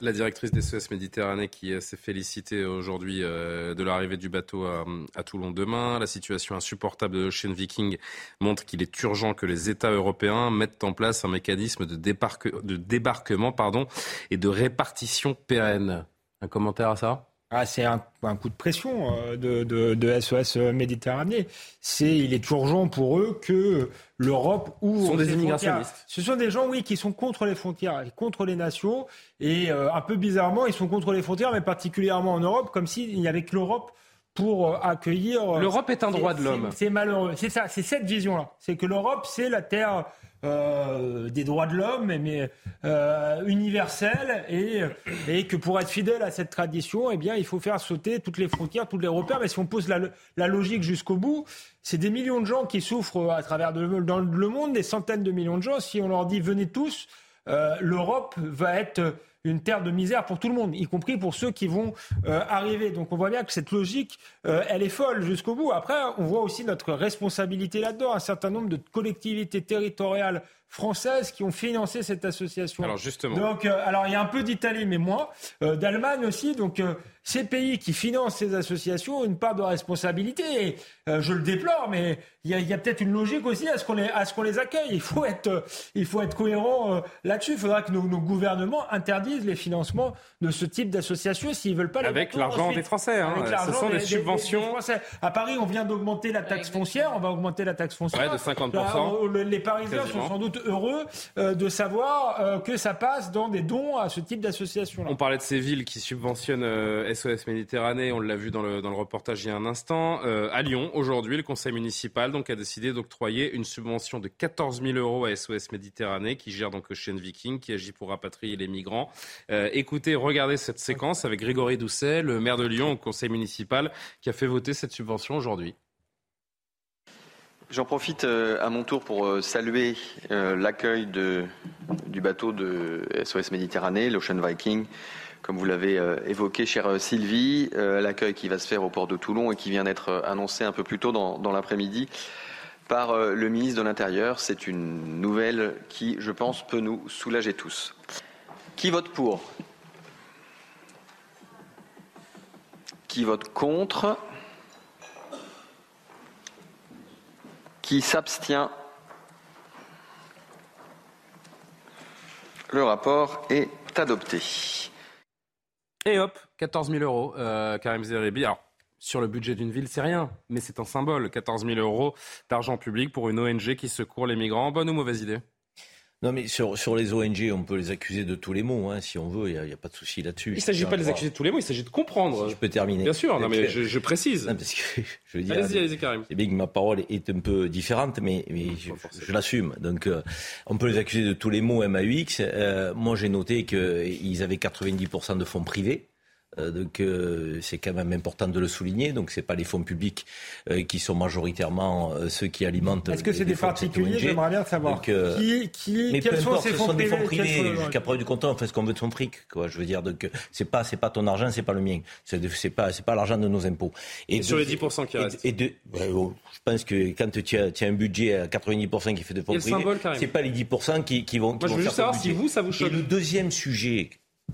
La directrice des SOS Méditerranée qui euh, s'est félicitée aujourd'hui euh, de l'arrivée du bateau à, Toulon demain. La situation insupportable de l'Ocean Viking montre qu'il est urgent que les États européens mettent en place un mécanisme de, de débarquement pardon, et de répartition pérenne. Un commentaire à ça? Ah, c'est un, coup de pression euh, de, SOS Méditerranée. C'est, il est urgent pour eux que l'Europe ouvre. Ce sont des immigrationnistes. Ce sont des gens, oui, qui sont contre les frontières, contre les nations. Et euh, un peu bizarrement, ils sont contre les frontières, mais particulièrement en Europe, comme s'il n'y avait que l'Europe pour euh, accueillir. L'Europe est un droit de l'homme. C'est malheureux. C'est ça, c'est cette vision-là. C'est que l'Europe, c'est la terre euh, des droits de l'homme, mais euh, universel, et, et que pour être fidèle à cette tradition, eh bien, il faut faire sauter toutes les frontières, tous les repères. Mais si on pose la, logique jusqu'au bout, c'est des millions de gens qui souffrent à travers dans le monde, des centaines de millions de gens. Si on leur dit venez tous, euh, l'Europe va être une terre de misère pour tout le monde, y compris pour ceux qui vont euh, arriver. Donc on voit bien que cette logique, euh, elle est folle jusqu'au bout. Après, on voit aussi notre responsabilité là-dedans. Un certain nombre de collectivités territoriales françaises qui ont financé cette association. Alors justement. Donc, euh, alors il y a un peu d'Italie, mais moins, d'Allemagne aussi. Donc ces pays qui financent ces associations ont une part de responsabilité. Et, euh, je le déplore, mais il y a, peut-être une logique aussi à ce qu'on les, à ce qu'on les accueille. Il faut être, euh, il faut être cohérent euh, là-dessus. Il faudra que nos, gouvernements interdisent les financements de ce type d'associations s'ils veulent pas. Avec l'argent des Français. Hein. ce sont des, subventions. À Paris, on vient d'augmenter la taxe foncière. On va augmenter la taxe foncière. de 50 Les Parisiens sont sans doute heureux de savoir que ça passe dans des dons à ce type d'association. On parlait de ces villes qui subventionnent SOS Méditerranée. On l'a vu dans le, dans le reportage il y a un instant. à Lyon, aujourd'hui, le conseil municipal donc a décidé d'octroyer une subvention de 14 000 euros à SOS Méditerranée, qui gère donc Ocean Viking, qui agit pour rapatrier les migrants. Euh, écoutez, regardez cette séquence avec Grégory Doucet, le maire de Lyon au conseil municipal, qui a fait voter cette subvention aujourd'hui. J'en profite euh, à mon tour pour euh, saluer l'accueil du bateau de SOS Méditerranée, l'Ocean Viking, comme vous l'avez évoqué, chère Sylvie, l'accueil qui va se faire au port de Toulon et qui vient d'être annoncé un peu plus tôt dans l'après-midi par euh, le ministre de l'Intérieur. C'est une nouvelle qui, je pense, peut nous soulager tous. Qui vote pour? Qui vote contre? Qui s'abstient? Le rapport est adopté. Et hop, 14 000 euros, euh, Karim Zeribi. Alors, sur le budget d'une ville, c'est rien, mais c'est un symbole. 14 000 euros d'argent public pour une ONG qui secourt les migrants. Bonne ou mauvaise idée? Non, mais sur, sur les ONG, on peut les accuser de tous les mots, hein, si on veut, il n'y a, pas de souci là-dessus. Il ne s'agit pas de les accuser de tous les mots, il s'agit de comprendre. je peux terminer. Bien sûr, non, mais je, précise. parce que, (laughs) je veux dire, allez-y, allez-y, Karim. C'est bien que ma parole est un peu différente, mais, mais je, l'assume. Donc, euh, on peut les accuser de tous les mots MAUX. Euh, moi, j'ai noté qu'ils avaient 90% de fonds privés. Euh, donc euh, c'est quand même important de le souligner. Donc c'est pas les fonds publics euh, qui sont majoritairement ceux qui alimentent. Est-ce que c'est des particuliers J'aimerais bien savoir. qui, qui, mais quels sont ces fonds, sont des fonds privés Jusqu'à preuve du compte, on fait ce qu'on veut de son fric. Quoi. Je veux dire, donc c'est pas c'est pas ton argent, c'est pas le mien. C'est pas c'est pas l'argent de nos impôts. Et, sur les 10% qui restent. Et de, oh, je pense que quand tu as, tu as un budget à 90% qui fait de fonds privés, c'est pas les 10 qui, qui vont. Moi, je veux juste savoir si vous ça vous choque. Et le deuxième sujet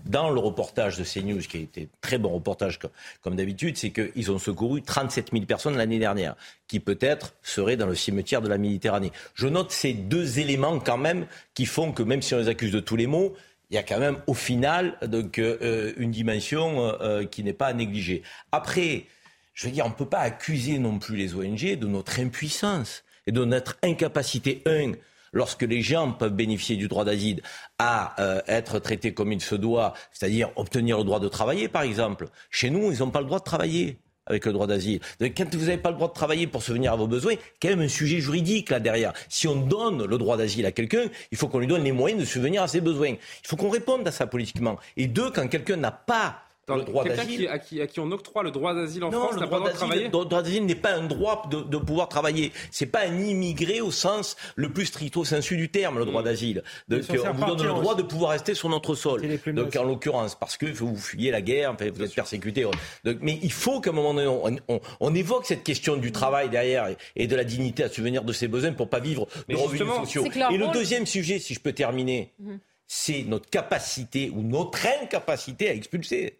dans le reportage de CNews, qui a été très bon reportage comme, d'habitude, c'est qu'ils ont secouru 37 000 personnes l'année dernière, qui peut-être seraient dans le cimetière de la Méditerranée. Je note ces deux éléments quand même qui font que même si on les accuse de tous les maux, il y a quand même au final donc, euh, une dimension euh, qui n'est pas à négliger. Après, je veux dire, on ne peut pas accuser non plus les ONG de notre impuissance et de notre incapacité, un, lorsque les gens peuvent bénéficier du droit d'asile, à euh, être traités comme il se doit, c'est-à-dire obtenir le droit de travailler, par exemple. Chez nous, ils n'ont pas le droit de travailler avec le droit d'asile. Quand vous n'avez pas le droit de travailler pour se venir à vos besoins, quand même un sujet juridique là derrière. Si on donne le droit d'asile à quelqu'un, il faut qu'on lui donne les moyens de se venir à ses besoins. Il faut qu'on réponde à ça politiquement. Et deux, quand quelqu'un n'a pas Qui, à, qui, à qui on octroie le droit d'asile en France n'a pas le droit de travailler Le droit d'asile n'est pas un droit de, de pouvoir travailler. C'est pas un immigré au sens le plus stricto sensu du terme, le droit mm. d'asile. Donc on vous donne le droit de pouvoir rester sur notre sol. Donc en l'occurrence, parce que vous fuyez la guerre, vous êtes persécuté. Donc, mais il faut qu'à un moment donné, on, on, on, évoque cette question du travail derrière et, de la dignité à souvenir de ses besoins pour pas vivre de revenus sociaux. Et le deuxième sujet, si je peux terminer, mm-hmm. c'est notre capacité ou notre incapacité à expulser.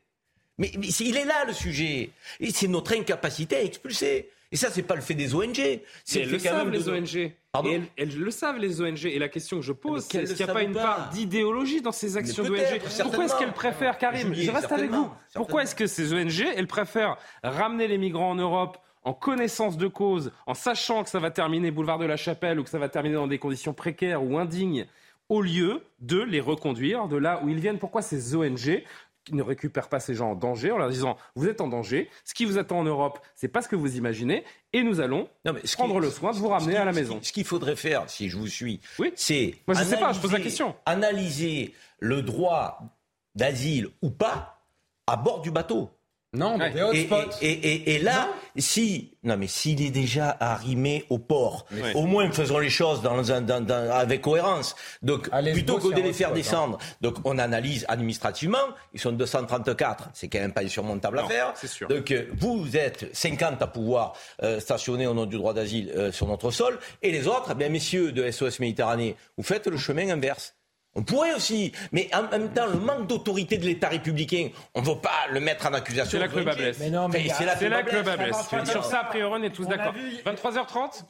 Mais, il est là le sujet. Et c'est notre incapacité à expulser. Et ça, c'est pas le fait des ONG. C'est le, savent, les ONG. Pardon elles, le savent, les ONG. Et la question que je pose, c'est est-ce qu'il n'y a pas une part d'idéologie dans ces actions d'ONG Pourquoi est-ce qu'elles préfèrent, Karim, je reste avec vous, pourquoi est-ce que ces ONG, elles préfèrent ramener les migrants en Europe en connaissance de cause, en sachant que ça va terminer boulevard de la Chapelle ou que ça va terminer dans des conditions précaires ou indignes, au lieu de les reconduire de là où ils viennent? Pourquoi ces ONG ne récupère pas ces gens en danger en leur disant vous êtes en danger, ce qui vous attend en Europe, c'est pas ce que vous imaginez, et nous allons prendre le soin de vous ramener à la maison. Ce qu'il faudrait faire, si je vous suis, oui. c'est moi je sais pas, je pose la question. Analyser le droit d'asile ou pas à bord du bateau. Non, mais et, et, et, là, si non mais s'il est déjà arrimé au port, au moins faisons les choses dans, un, dans, avec cohérence. Donc plutôt que de les faire descendre, donc on analyse administrativement. Ils sont 234, c'est quand même pas insurmontable à faire. Sûr. Donc euh, vous êtes 50 à pouvoir euh, stationner au nom du droit d'asile euh, sur notre sol, et les autres, eh bien messieurs de SOS Méditerranée, vous faites le chemin inverse. On pourrait aussi, mais en même temps, le manque d'autorité de l'État républicain, on ne va pas le mettre en accusation. C'est là que le bas blesse. Mais non, mais c'est là que le bas blesse. Sur ça, a priori, on est tous d'accord. 23h30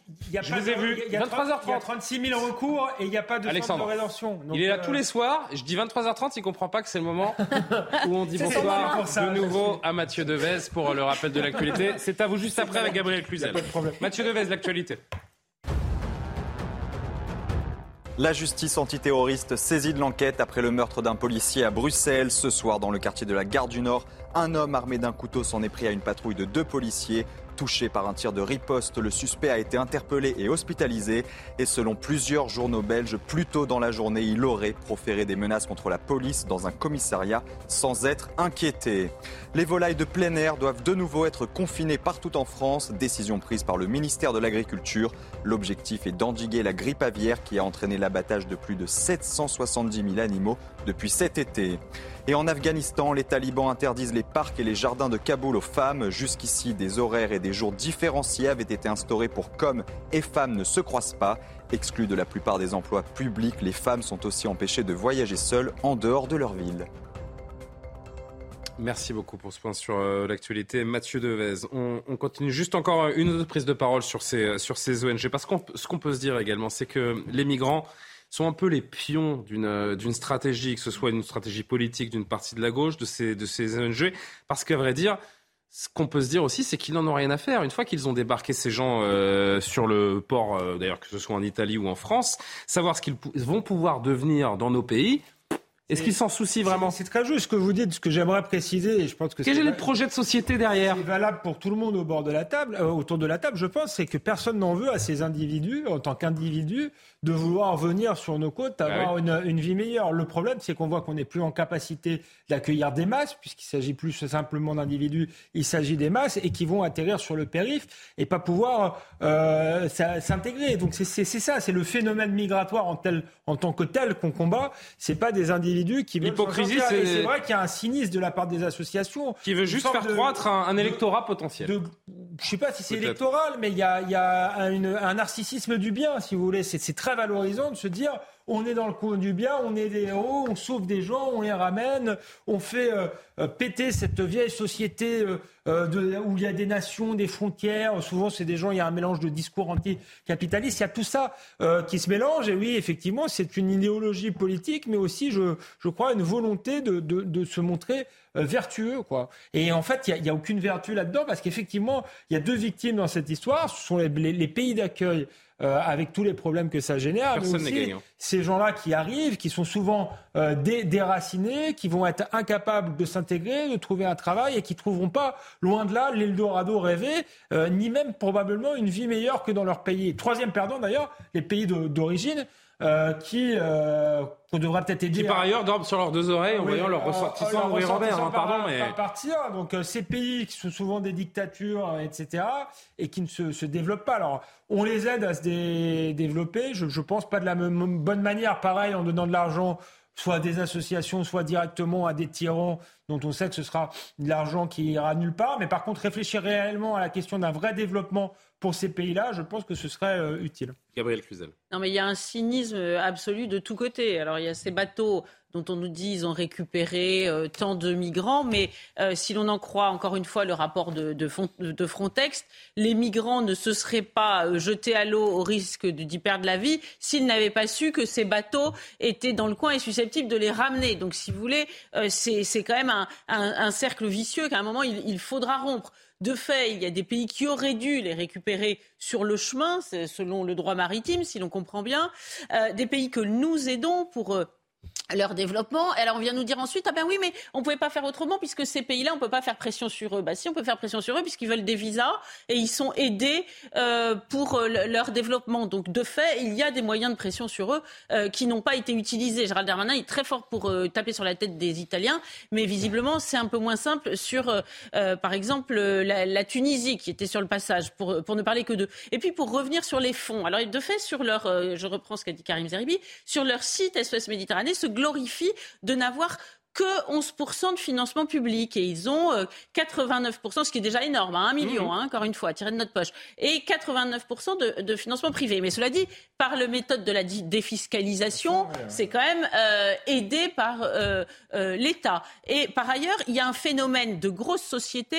Je vous ai vu. Il y a 36 000 recours et il n'y a pas de centre de rédemption. il est là tous les soirs. Je dis 23h30, il ne comprend pas que c'est le moment où on dit (laughs) bonsoir de nouveau à Mathieu Devez pour le rappel de l'actualité. C'est à vous juste après avec Gabriel Cluzel. Mathieu Devez, l'actualité. La justice antiterroriste saisit de l'enquête après le meurtre d'un policier à Bruxelles. Ce soir, dans le quartier de la Gare du Nord, un homme armé d'un couteau s'en est pris à une patrouille de deux policiers. Touché par un tir de riposte, le suspect a été interpellé et hospitalisé. Et selon plusieurs journaux belges, plus tôt dans la journée, il aurait proféré des menaces contre la police dans un commissariat sans être inquiété. Les volailles de plein air doivent de nouveau être confinées partout en France. Décision prise par le ministère de l'Agriculture. L'objectif est d'endiguer la grippe aviaire qui a entraîné l'abattage de plus de 770 000 animaux depuis cet été. Et en Afghanistan, les talibans interdisent les parcs et les jardins de Kaboul aux femmes. Jusqu'ici, des horaires et des jours différenciés avaient été instaurés pour qu'hommes et femmes ne se croisent pas. Exclus de la plupart des emplois publics, les femmes sont aussi empêchées de voyager seules en dehors de leur ville. Merci beaucoup pour ce point sur euh, l'actualité. Mathieu Devez, on, continue juste encore une autre prise de parole sur ces, sur ces ONG. Parce que ce qu'on peut se dire également, c'est que les migrants sont un peu les pions euh, d'une stratégie, que ce soit une stratégie politique d'une partie de la gauche, de ces, de ces ONG, parce qu'à vrai dire, ce qu'on peut se dire aussi, c'est qu'ils n'en ont rien à faire. Une fois qu'ils ont débarqué ces gens euh, sur le port, euh, d'ailleurs que ce soit en Italie ou en France, savoir ce qu'ils vont pouvoir devenir dans nos pays, est-ce qu'ils s'en soucient vraiment? C'est très juste ce que vous dites, ce que j'aimerais préciser. Et je pense que Quel est le projet de société derrière? C'est valable pour tout le monde au bord de la table, autour de la table, je pense, c'est que personne n'en veut à ces individus, en tant qu'individus, de vouloir venir sur nos côtes, avoir ah une, une, vie meilleure. Le problème, c'est qu'on voit qu'on n'est plus en capacité d'accueillir des masses, puisqu'il s'agit plus simplement d'individus, il s'agit des masses, et qui vont atterrir sur le périph' et pas pouvoir euh, s'intégrer. Donc c'est ça, c'est le phénomène migratoire en, tel, en tant que tel qu'on combat. C'est pas des individus qui veulent. L'hypocrisie, c'est vrai qu'il y a un cynisme de la part des associations. Qui veut juste faire croître un, électorat potentiel. De, je sais pas si c'est électoral, mais il y a, y a un, un, narcissisme du bien, si vous voulez. C'est très valorisant de se dire on est dans le coin du bien, on est des héros, on sauve des gens, on les ramène, on fait euh, euh, péter cette vieille société euh, où il y a des nations, des frontières. Souvent, c'est des gens, il y a un mélange de discours anti-capitalistes. Il y a tout ça qui se mélange. Et oui, effectivement, c'est une idéologie politique, mais aussi, je, crois, une volonté de, se montrer vertueux. Quoi. Et en fait, il n'y a, aucune vertu là-dedans parce qu'effectivement, il y a deux victimes dans cette histoire. Ce sont les pays d'accueil euh, avec tous les problèmes que ça génère. Personne mais aussi, ces gens-là qui arrivent, qui sont souvent euh, déracinés, qui vont être incapables de s'intégrer, de trouver un travail et qui ne trouveront pas, loin de là, l'Eldorado rêvé, euh, ni même probablement une vie meilleure que dans leur pays. Troisième perdant d'ailleurs, les pays d'origine. Euh, qui euh, qu'on devrait peut-être aider. Qui par ailleurs dorment sur leurs deux oreilles en voyant leurs ressortissants ouvrir hein, pardon, mais partir. Donc euh, ces pays qui sont souvent des dictatures, etc., et qui ne se, se, développent pas. Alors on les aide à se développer. Je, je pense pas de la même, bonne manière, pareil, en donnant de l'argent soit à des associations, soit directement à des tyrans dont on sait que ce sera de l'argent qui ira nulle part. Mais par contre, réfléchir réellement à la question d'un vrai développement pour ces pays-là, je pense que ce serait euh, utile. Gabriel Cluzel. Non, mais il y a un cynisme absolu de tous côtés. Alors, il y a ces bateaux dont on nous dit qu'ils ont récupéré euh, tant de migrants, mais euh, si l'on en croit encore une fois le rapport de, de, Frontex, les migrants ne se seraient pas jetés à l'eau au risque d'y perdre la vie s'ils n'avaient pas su que ces bateaux étaient dans le coin et susceptibles de les ramener. Donc, si vous voulez, c'est quand même un, un, cercle vicieux qu'à un moment il, il faudra rompre. De fait, il y a des pays qui auraient dû les récupérer sur le chemin, selon le droit maritime, si l'on comprend bien. Euh, des pays que nous aidons pour euh, leur développement. Alors on vient nous dire ensuite, ah ben oui, mais on ne pouvait pas faire autrement puisque ces pays-là, on ne peut pas faire pression sur eux. Bah si, on peut faire pression sur eux puisqu'ils veulent des visas et ils sont aidés euh, pour euh, leur développement. Donc de fait, il y a des moyens de pression sur eux euh, qui n'ont pas été utilisés. Gérald Darmanin est très fort pour taper sur la tête des Italiens, mais visiblement c'est un peu moins simple sur, par exemple, la, la, Tunisie qui était sur le passage, pour, pour ne parler que d'eux. Et puis pour revenir sur les fonds. Alors de fait, sur leur, je reprends ce qu'a dit Karim Zeribi, sur leur site SOS Méditerranée, se glorifie de n'avoir que 11% de financement public et ils ont 89%, ce qui est déjà énorme, hein, 1 million, hein, encore une fois, tiré de notre poche, et 89% de, de, financement privé. Mais cela dit, par le méthode de la défiscalisation, c'est quand même aidé par l'État. Et par ailleurs, il y a un phénomène de grosses sociétés,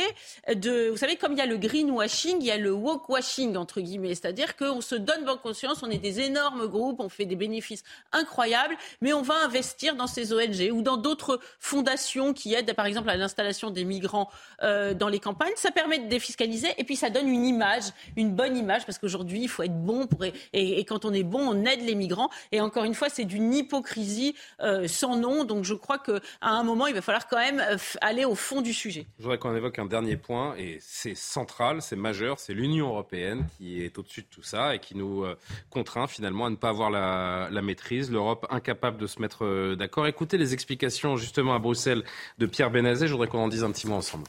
de, vous savez, comme il y a le greenwashing, il y a le washing entre guillemets, c'est-à-dire qu'on se donne bonne conscience, on est des énormes groupes, on fait des bénéfices incroyables, mais on va investir dans ces ONG ou dans d'autres fondations qui aident, par exemple, à l'installation des migrants euh, dans les campagnes. Ça permet de défiscaliser et puis ça donne une image, une bonne image, parce qu'aujourd'hui, il faut être bon pour et, et, quand on est bon, on aide les migrants. Et encore une fois, c'est d'une hypocrisie euh, sans nom. Donc je crois qu'à un moment, il va falloir quand même euh, aller au fond du sujet. Je voudrais qu'on évoque un dernier point et c'est central, c'est majeur, c'est l'Union européenne qui est au-dessus de tout ça et qui nous euh, contraint finalement à ne pas avoir la, la maîtrise. L'Europe incapable de se mettre euh, d'accord. Écoutez les explications justement à Bruxelles de Pierre Benazet. Je voudrais qu'on en dise un petit mot ensemble.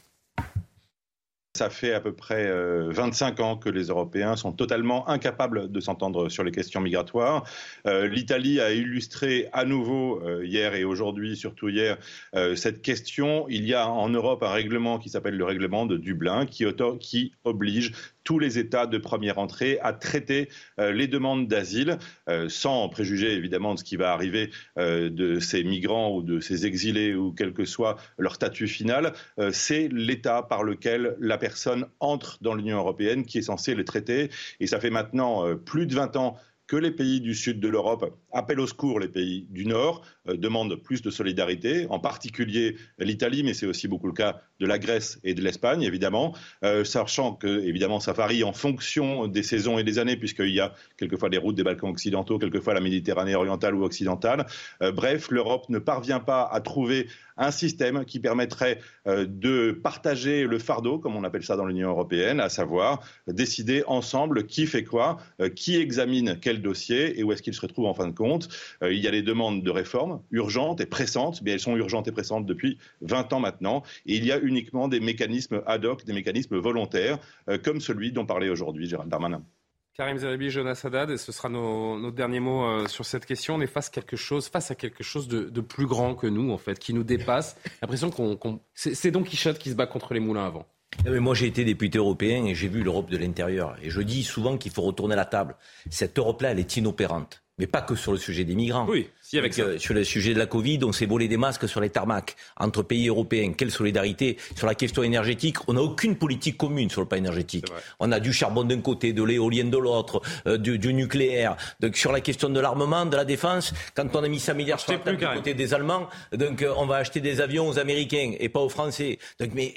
Ça fait à peu près 25 euh, ans que les Européens sont totalement incapables de s'entendre sur les questions migratoires. Euh, L'Italie a illustré à nouveau euh, hier et aujourd'hui, surtout hier, cette question. Il y a en Europe un règlement qui s'appelle le règlement de Dublin qui, qui oblige tous les États de première entrée à traiter euh, les demandes d'asile, euh, sans préjuger évidemment de ce qui va arriver euh, de ces migrants ou de ces exilés ou quel que soit leur statut final. C'est l'État par lequel la personne entre dans l'Union européenne qui est censé les traiter. Et ça fait maintenant plus de 20 ans que les pays du sud de l'Europe appellent au secours les pays du nord, euh, demandent plus de solidarité, en particulier l'Italie, mais c'est aussi beaucoup le cas de la Grèce et de l'Espagne, évidemment, euh, sachant que, évidemment, ça varie en fonction des saisons et des années, puisqu'il y a quelquefois des routes des Balkans occidentaux, quelquefois la Méditerranée orientale ou occidentale. Euh, bref, l'Europe ne parvient pas à trouver un système qui permettrait euh, de partager le fardeau, comme on appelle ça dans l'Union européenne, à savoir décider ensemble qui fait quoi, qui examine quel dossier et où est-ce qu'il se retrouve en fin de compte. Euh, il y a des demandes de réforme urgentes et pressantes, mais elles sont urgentes et pressantes depuis 20 ans maintenant. Et il y a uniquement des mécanismes ad hoc, des mécanismes volontaires, comme celui dont parlait aujourd'hui Gérald Darmanin. Karim Zeribi, Jonas Haddad, et ce sera nos, derniers mots euh, sur cette question. On est face, quelque chose, face à quelque chose de, plus grand que nous, en fait, qui nous dépasse. (laughs) L'impression qu'on. c'est Don Quichotte qui se bat contre les moulins avant. Eh moi, j'ai été député européen et j'ai vu l'Europe de l'intérieur. Et je dis souvent qu'il faut retourner la table. Cette Europe-là, elle est inopérante. Mais pas que sur le sujet des migrants. Sur le sujet de la Covid, on s'est volé des masques sur les tarmacs entre pays européens. Quelle solidarité sur la question énergétique? On n'a aucune politique commune sur le plan énergétique. On a du charbon d'un côté, de l'éolienne de l'autre, euh, du, nucléaire. Donc sur la question de l'armement, de la défense, quand on a mis 100 milliards sur la table du côté des Allemands, donc euh, on va acheter des avions aux Américains et pas aux Français. Donc mais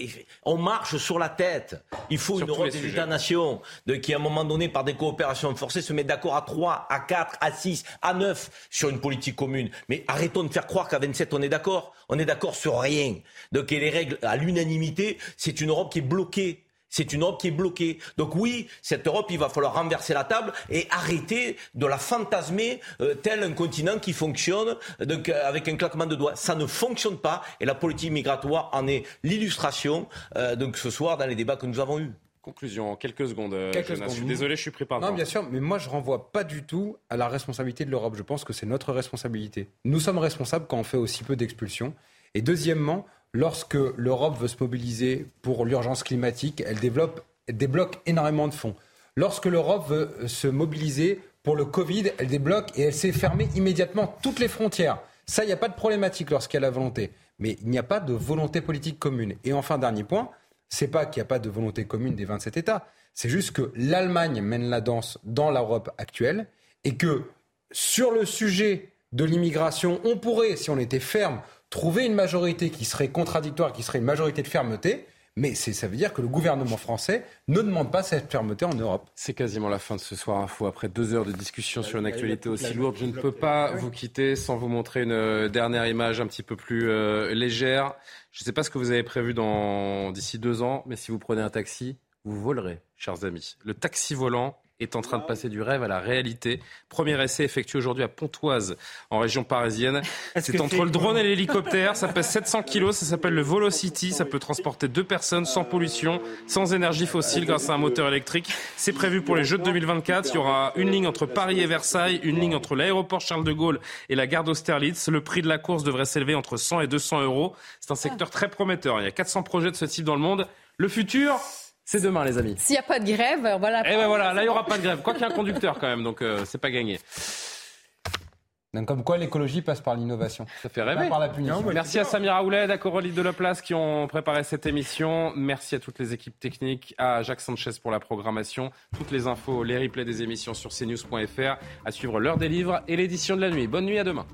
on marche sur la tête. Il faut une Europe des États-nations qui à un moment donné par des coopérations forcées se met d'accord à 3, à 4, à 6, à 9 sur une politique mais arrêtons de faire croire qu'à 27, on est d'accord. On est d'accord sur rien. Donc, et les règles à l'unanimité, c'est une Europe qui est bloquée. C'est une Europe qui est bloquée. Donc oui, cette Europe, il va falloir renverser la table et arrêter de la fantasmer euh, tel un continent qui fonctionne donc, euh, avec un claquement de doigts. Ça ne fonctionne pas et la politique migratoire en est l'illustration euh, ce soir dans les débats que nous avons eus. Conclusion, en quelques secondes. Euh, quelques secondes. Je suis désolé, je suis pris par Non, bien sûr, mais moi je renvoie pas du tout à la responsabilité de l'Europe. Je pense que c'est notre responsabilité. Nous sommes responsables quand on fait aussi peu d'expulsions. Et deuxièmement, lorsque l'Europe veut se mobiliser pour l'urgence climatique, elle développe, elle débloque énormément de fonds. Lorsque l'Europe veut se mobiliser pour le Covid, elle débloque et elle s'est fermée immédiatement toutes les frontières. Ça, il n'y a pas de problématique lorsqu'elle a la volonté. Mais il n'y a pas de volonté politique commune. Et enfin, dernier point, c'est pas qu'il n'y a pas de volonté commune des 27 États. C'est juste que l'Allemagne mène la danse dans l'Europe actuelle et que sur le sujet de l'immigration, on pourrait, si on était ferme, trouver une majorité qui serait contradictoire, qui serait une majorité de fermeté. Mais ça veut dire que le gouvernement français ne demande pas cette fermeté en Europe. C'est quasiment la fin de ce soir info. Après deux heures de discussion sur une actualité aussi lourde, je ne peux pas vous quitter sans vous montrer une euh, dernière image un petit peu plus euh, légère. Je ne sais pas ce que vous avez prévu d'ici deux ans, mais si vous prenez un taxi, vous volerez, chers amis. Le taxi volant est en train de passer du rêve à la réalité. Premier essai effectué aujourd'hui à Pontoise, en région parisienne. C'est entre le drone et l'hélicoptère. Ça pèse (laughs) 700 kilos. Ça s'appelle le Volocity. Ça peut transporter deux personnes sans pollution, sans énergie fossile grâce à un moteur électrique. C'est prévu pour les Jeux de 2024. Il y aura une ligne entre Paris et Versailles, une ligne entre l'aéroport Charles de Gaulle et la gare d'Austerlitz. Le prix de la course devrait s'élever entre 100 et 200 euros. C'est un secteur très prometteur. Il y a 400 projets de ce type dans le monde. Le futur, c'est demain, les amis. S'il n'y a pas de grève, voilà. Eh ben voilà, là, il n'y aura pas de grève. Quoi qu'il y ait un conducteur quand même, donc euh, c'est pas gagné. Donc, comme quoi l'écologie passe par l'innovation. Ça fait rêver. Pas par la punition. Merci à Samira Ouled, à Coralie Delaplace qui ont préparé cette émission. Merci à toutes les équipes techniques, à Jacques Sanchez pour la programmation. Toutes les infos, les replays des émissions sur cnews.fr. À suivre l'heure des livres et l'édition de la nuit. Bonne nuit, à demain.